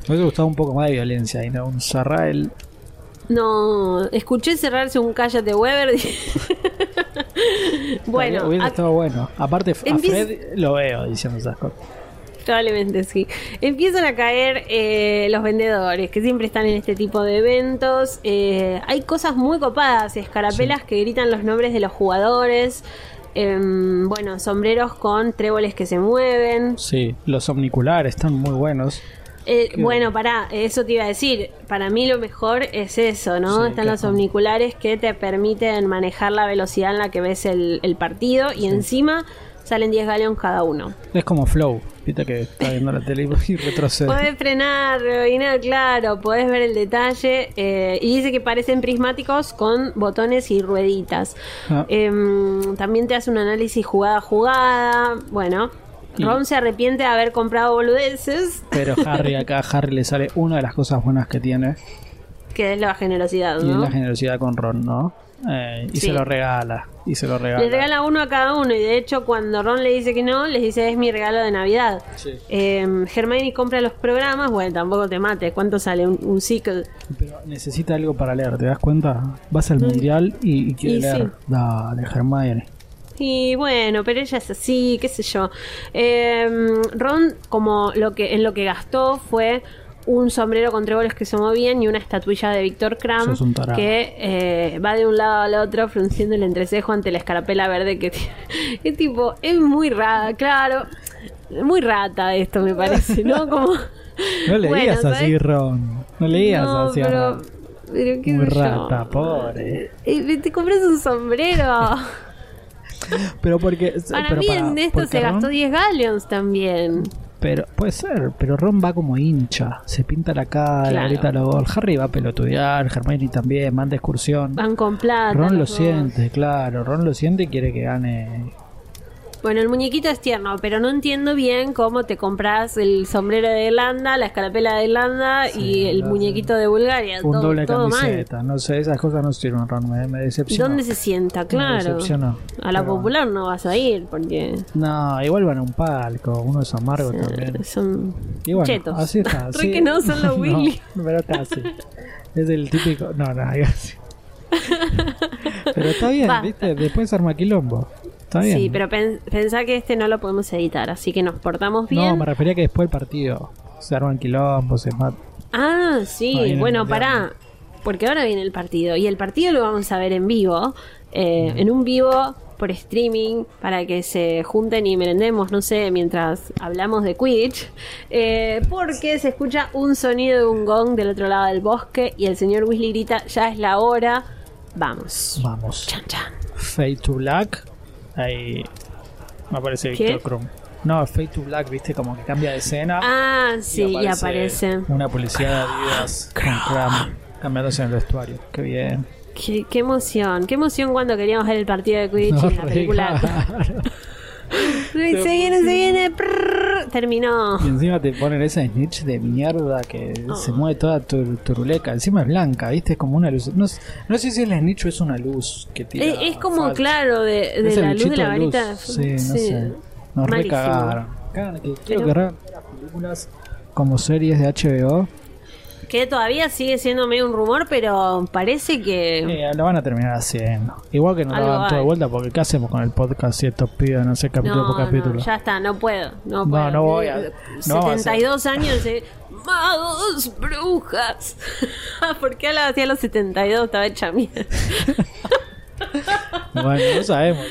Speaker 2: Me hubiese gustado un poco más de violencia y no un Zarrael.
Speaker 1: No, escuché cerrarse un cállate, Weatherby. bueno,
Speaker 2: hubiese
Speaker 1: a-
Speaker 2: estado bueno. Aparte, a Fred lo veo diciendo esas cosas.
Speaker 1: Probablemente sí. Empiezan a caer eh, los vendedores que siempre están en este tipo de eventos. Eh, hay cosas muy copadas, escarapelas que gritan los nombres de los jugadores. Em, bueno, sombreros con tréboles que se mueven.
Speaker 2: Sí, los omniculares están muy buenos.
Speaker 1: Eh, bueno, pará, eso te iba a decir. Para mí lo mejor es eso, ¿no?
Speaker 2: Sí,
Speaker 1: Están los omniculares que te permiten manejar la velocidad en la que ves el, el partido y encima salen 10 galeones cada uno.
Speaker 2: Es como Flow, viste que está viendo la tele <laughs> y retrocede.
Speaker 1: Podés frenar, rebobinar, claro, podés ver el detalle. eh, y dice que parecen prismáticos con botones y rueditas.
Speaker 2: Ah.
Speaker 1: Em, también te hace un análisis jugada a jugada. Bueno,
Speaker 2: Y-
Speaker 1: Ron se arrepiente de haber comprado boludeces,
Speaker 2: Pero Harry acá, a Harry le sale una de las cosas buenas que tiene
Speaker 1: que es la generosidad,
Speaker 2: y es
Speaker 1: ¿no?
Speaker 2: la generosidad con Ron, ¿no? Eh, y
Speaker 1: Sí.
Speaker 2: se lo regala. Y se lo regala.
Speaker 1: Le regala uno a cada uno y de hecho cuando Ron le dice que no, les dice es mi regalo de Navidad.
Speaker 2: Sí.
Speaker 1: Eh, Hermione compra los programas, bueno, tampoco te mate. ¿Cuánto sale un, un ciclo?
Speaker 2: Pero necesita algo para leer, ¿te das cuenta? Vas al mundial y, y quiere
Speaker 1: Mm. Y
Speaker 2: leer.
Speaker 1: sí.
Speaker 2: Dale, Hermione.
Speaker 1: Y bueno, pero ella es así, qué sé yo. Eh, Ron, como lo que en lo que gastó fue un sombrero con tréboles que se movían y una estatuilla de Víctor Kram que eh, va de un lado al otro frunciendo el entrecejo ante la escarapela verde que tiene. <laughs> Es tipo, es muy rata, claro. Muy rata esto me parece, ¿no? <laughs> Como
Speaker 2: No le
Speaker 1: Bueno,
Speaker 2: digas así. Ron. No le digas
Speaker 1: No,
Speaker 2: así.
Speaker 1: pero,
Speaker 2: Ron.
Speaker 1: pero qué
Speaker 2: Muy
Speaker 1: sé yo.
Speaker 2: rata, pobre.
Speaker 1: Eh, te compras un sombrero. <laughs>
Speaker 2: Pero porque.
Speaker 1: Para
Speaker 2: pero
Speaker 1: mí
Speaker 2: para-
Speaker 1: en esto se gastó
Speaker 2: Ron-
Speaker 1: 10 galleons también.
Speaker 2: Pero puede ser, pero Ron va como hincha, se pinta la cara,
Speaker 1: Claro.
Speaker 2: grita los gol. Harry va a pelotudear, Hermione también, manda excursión.
Speaker 1: Van con plata.
Speaker 2: Ron lo
Speaker 1: dos.
Speaker 2: siente, claro, Ron lo siente y quiere que gane.
Speaker 1: Bueno, el muñequito es tierno, pero no entiendo bien cómo te compras el sombrero de Irlanda, la escarapela de Irlanda y el muñequito de Bulgaria.
Speaker 2: Un
Speaker 1: todo
Speaker 2: doble
Speaker 1: todo mal.
Speaker 2: camiseta, no sé, esas cosas no sirven, Ron, me, me decepcionó.
Speaker 1: ¿Dónde se sienta? Claro.
Speaker 2: decepcionó,
Speaker 1: A la
Speaker 2: pero-
Speaker 1: popular no vas a ir porque
Speaker 2: No, igual van a un palco, uno es amargo
Speaker 1: eh,
Speaker 2: también.
Speaker 1: son
Speaker 2: Y bueno,
Speaker 1: chetos.
Speaker 2: así está. <laughs>
Speaker 1: Re
Speaker 2: sí.
Speaker 1: que no, son los <laughs> Willy.
Speaker 2: no, pero casi. Es el típico. No, no, <laughs> casi. Pero está bien,
Speaker 1: Basta.
Speaker 2: ¿viste? Después arma quilombo. Está bien.
Speaker 1: Sí, pero pen- pensá que este no lo podemos editar, así que nos portamos bien.
Speaker 2: No, me refería que después del partido se arman quilombo, se matan.
Speaker 1: Ah, sí, bueno, pará. Porque ahora viene el partido. Y el partido lo vamos a ver en vivo. eh, en un vivo por streaming. Para que se junten y merendemos, no sé, mientras hablamos de Quidditch. eh, porque se escucha un sonido de un gong del otro lado del bosque. Y el señor Weasley grita: Ya es la hora. Vamos.
Speaker 2: Vamos.
Speaker 1: Chan, chan.
Speaker 2: Fade to Black. Ahí me aparece. Víctor Krum. No, Fade to Black, viste, como que cambia de escena.
Speaker 1: Ah, sí, y aparece.
Speaker 2: Una policía de Adidas con Kram cambiándose en el vestuario. Qué bien.
Speaker 1: Qué, qué emoción. Qué emoción cuando queríamos ver el partido de Quidditch
Speaker 2: No,
Speaker 1: en la película. <laughs> se viene, se viene. prrr, terminó.
Speaker 2: Y encima te ponen esa snitch de mierda que se mueve toda tur- turuleca. Encima es blanca, ¿viste? Es como una luz. No, no sé si es la snitch o es una luz que tira.
Speaker 1: Es, es como, claro, de, de la luz de la varita.
Speaker 2: luz. Sí, no sé. Nos recagaron. Cagan que quiero que las películas como series de HBO.
Speaker 1: Que todavía sigue siendo medio un rumor, pero parece que.
Speaker 2: Eh, lo van a terminar haciendo. Igual que nos
Speaker 1: Algo
Speaker 2: daban todo de vuelta porque ¿qué hacemos con el podcast si estos pibes no sé capítulo
Speaker 1: no,
Speaker 2: por capítulo?
Speaker 1: no, ya está, no puedo. No,
Speaker 2: No,
Speaker 1: puedo.
Speaker 2: no voy a-
Speaker 1: Eh,
Speaker 2: no vamos a hacer.
Speaker 1: 72 años de. Magos, brujas. <laughs> ¿Por qué hablaba así a los 72? Estaba hecha mierda. <laughs>
Speaker 2: Bueno, no sabemos.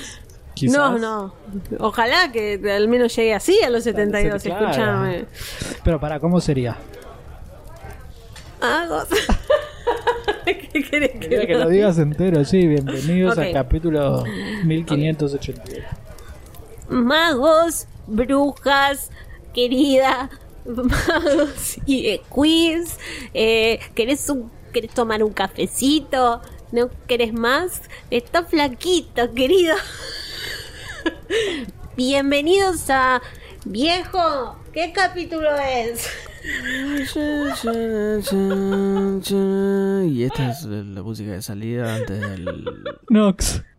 Speaker 2: Quizás.
Speaker 1: No, no. Ojalá que al menos llegue así a los 72.
Speaker 2: Claro.
Speaker 1: Escúchame.
Speaker 2: Pero para, ¿cómo sería?
Speaker 1: Magos. <laughs> ¿Qué querés que
Speaker 2: Quería que lo digas entero, sí. Bienvenidos
Speaker 1: Ok.
Speaker 2: al capítulo 1582.
Speaker 1: magos, brujas, querida, magos y eh, quiz. Eh, ¿querés, un- ¿Querés tomar un cafecito? ¿No querés más? Está flaquito, querido. <laughs> Bienvenidos a Viejo. ¿Qué capítulo es?
Speaker 3: Y esta es la música de salida antes del.
Speaker 2: Nox.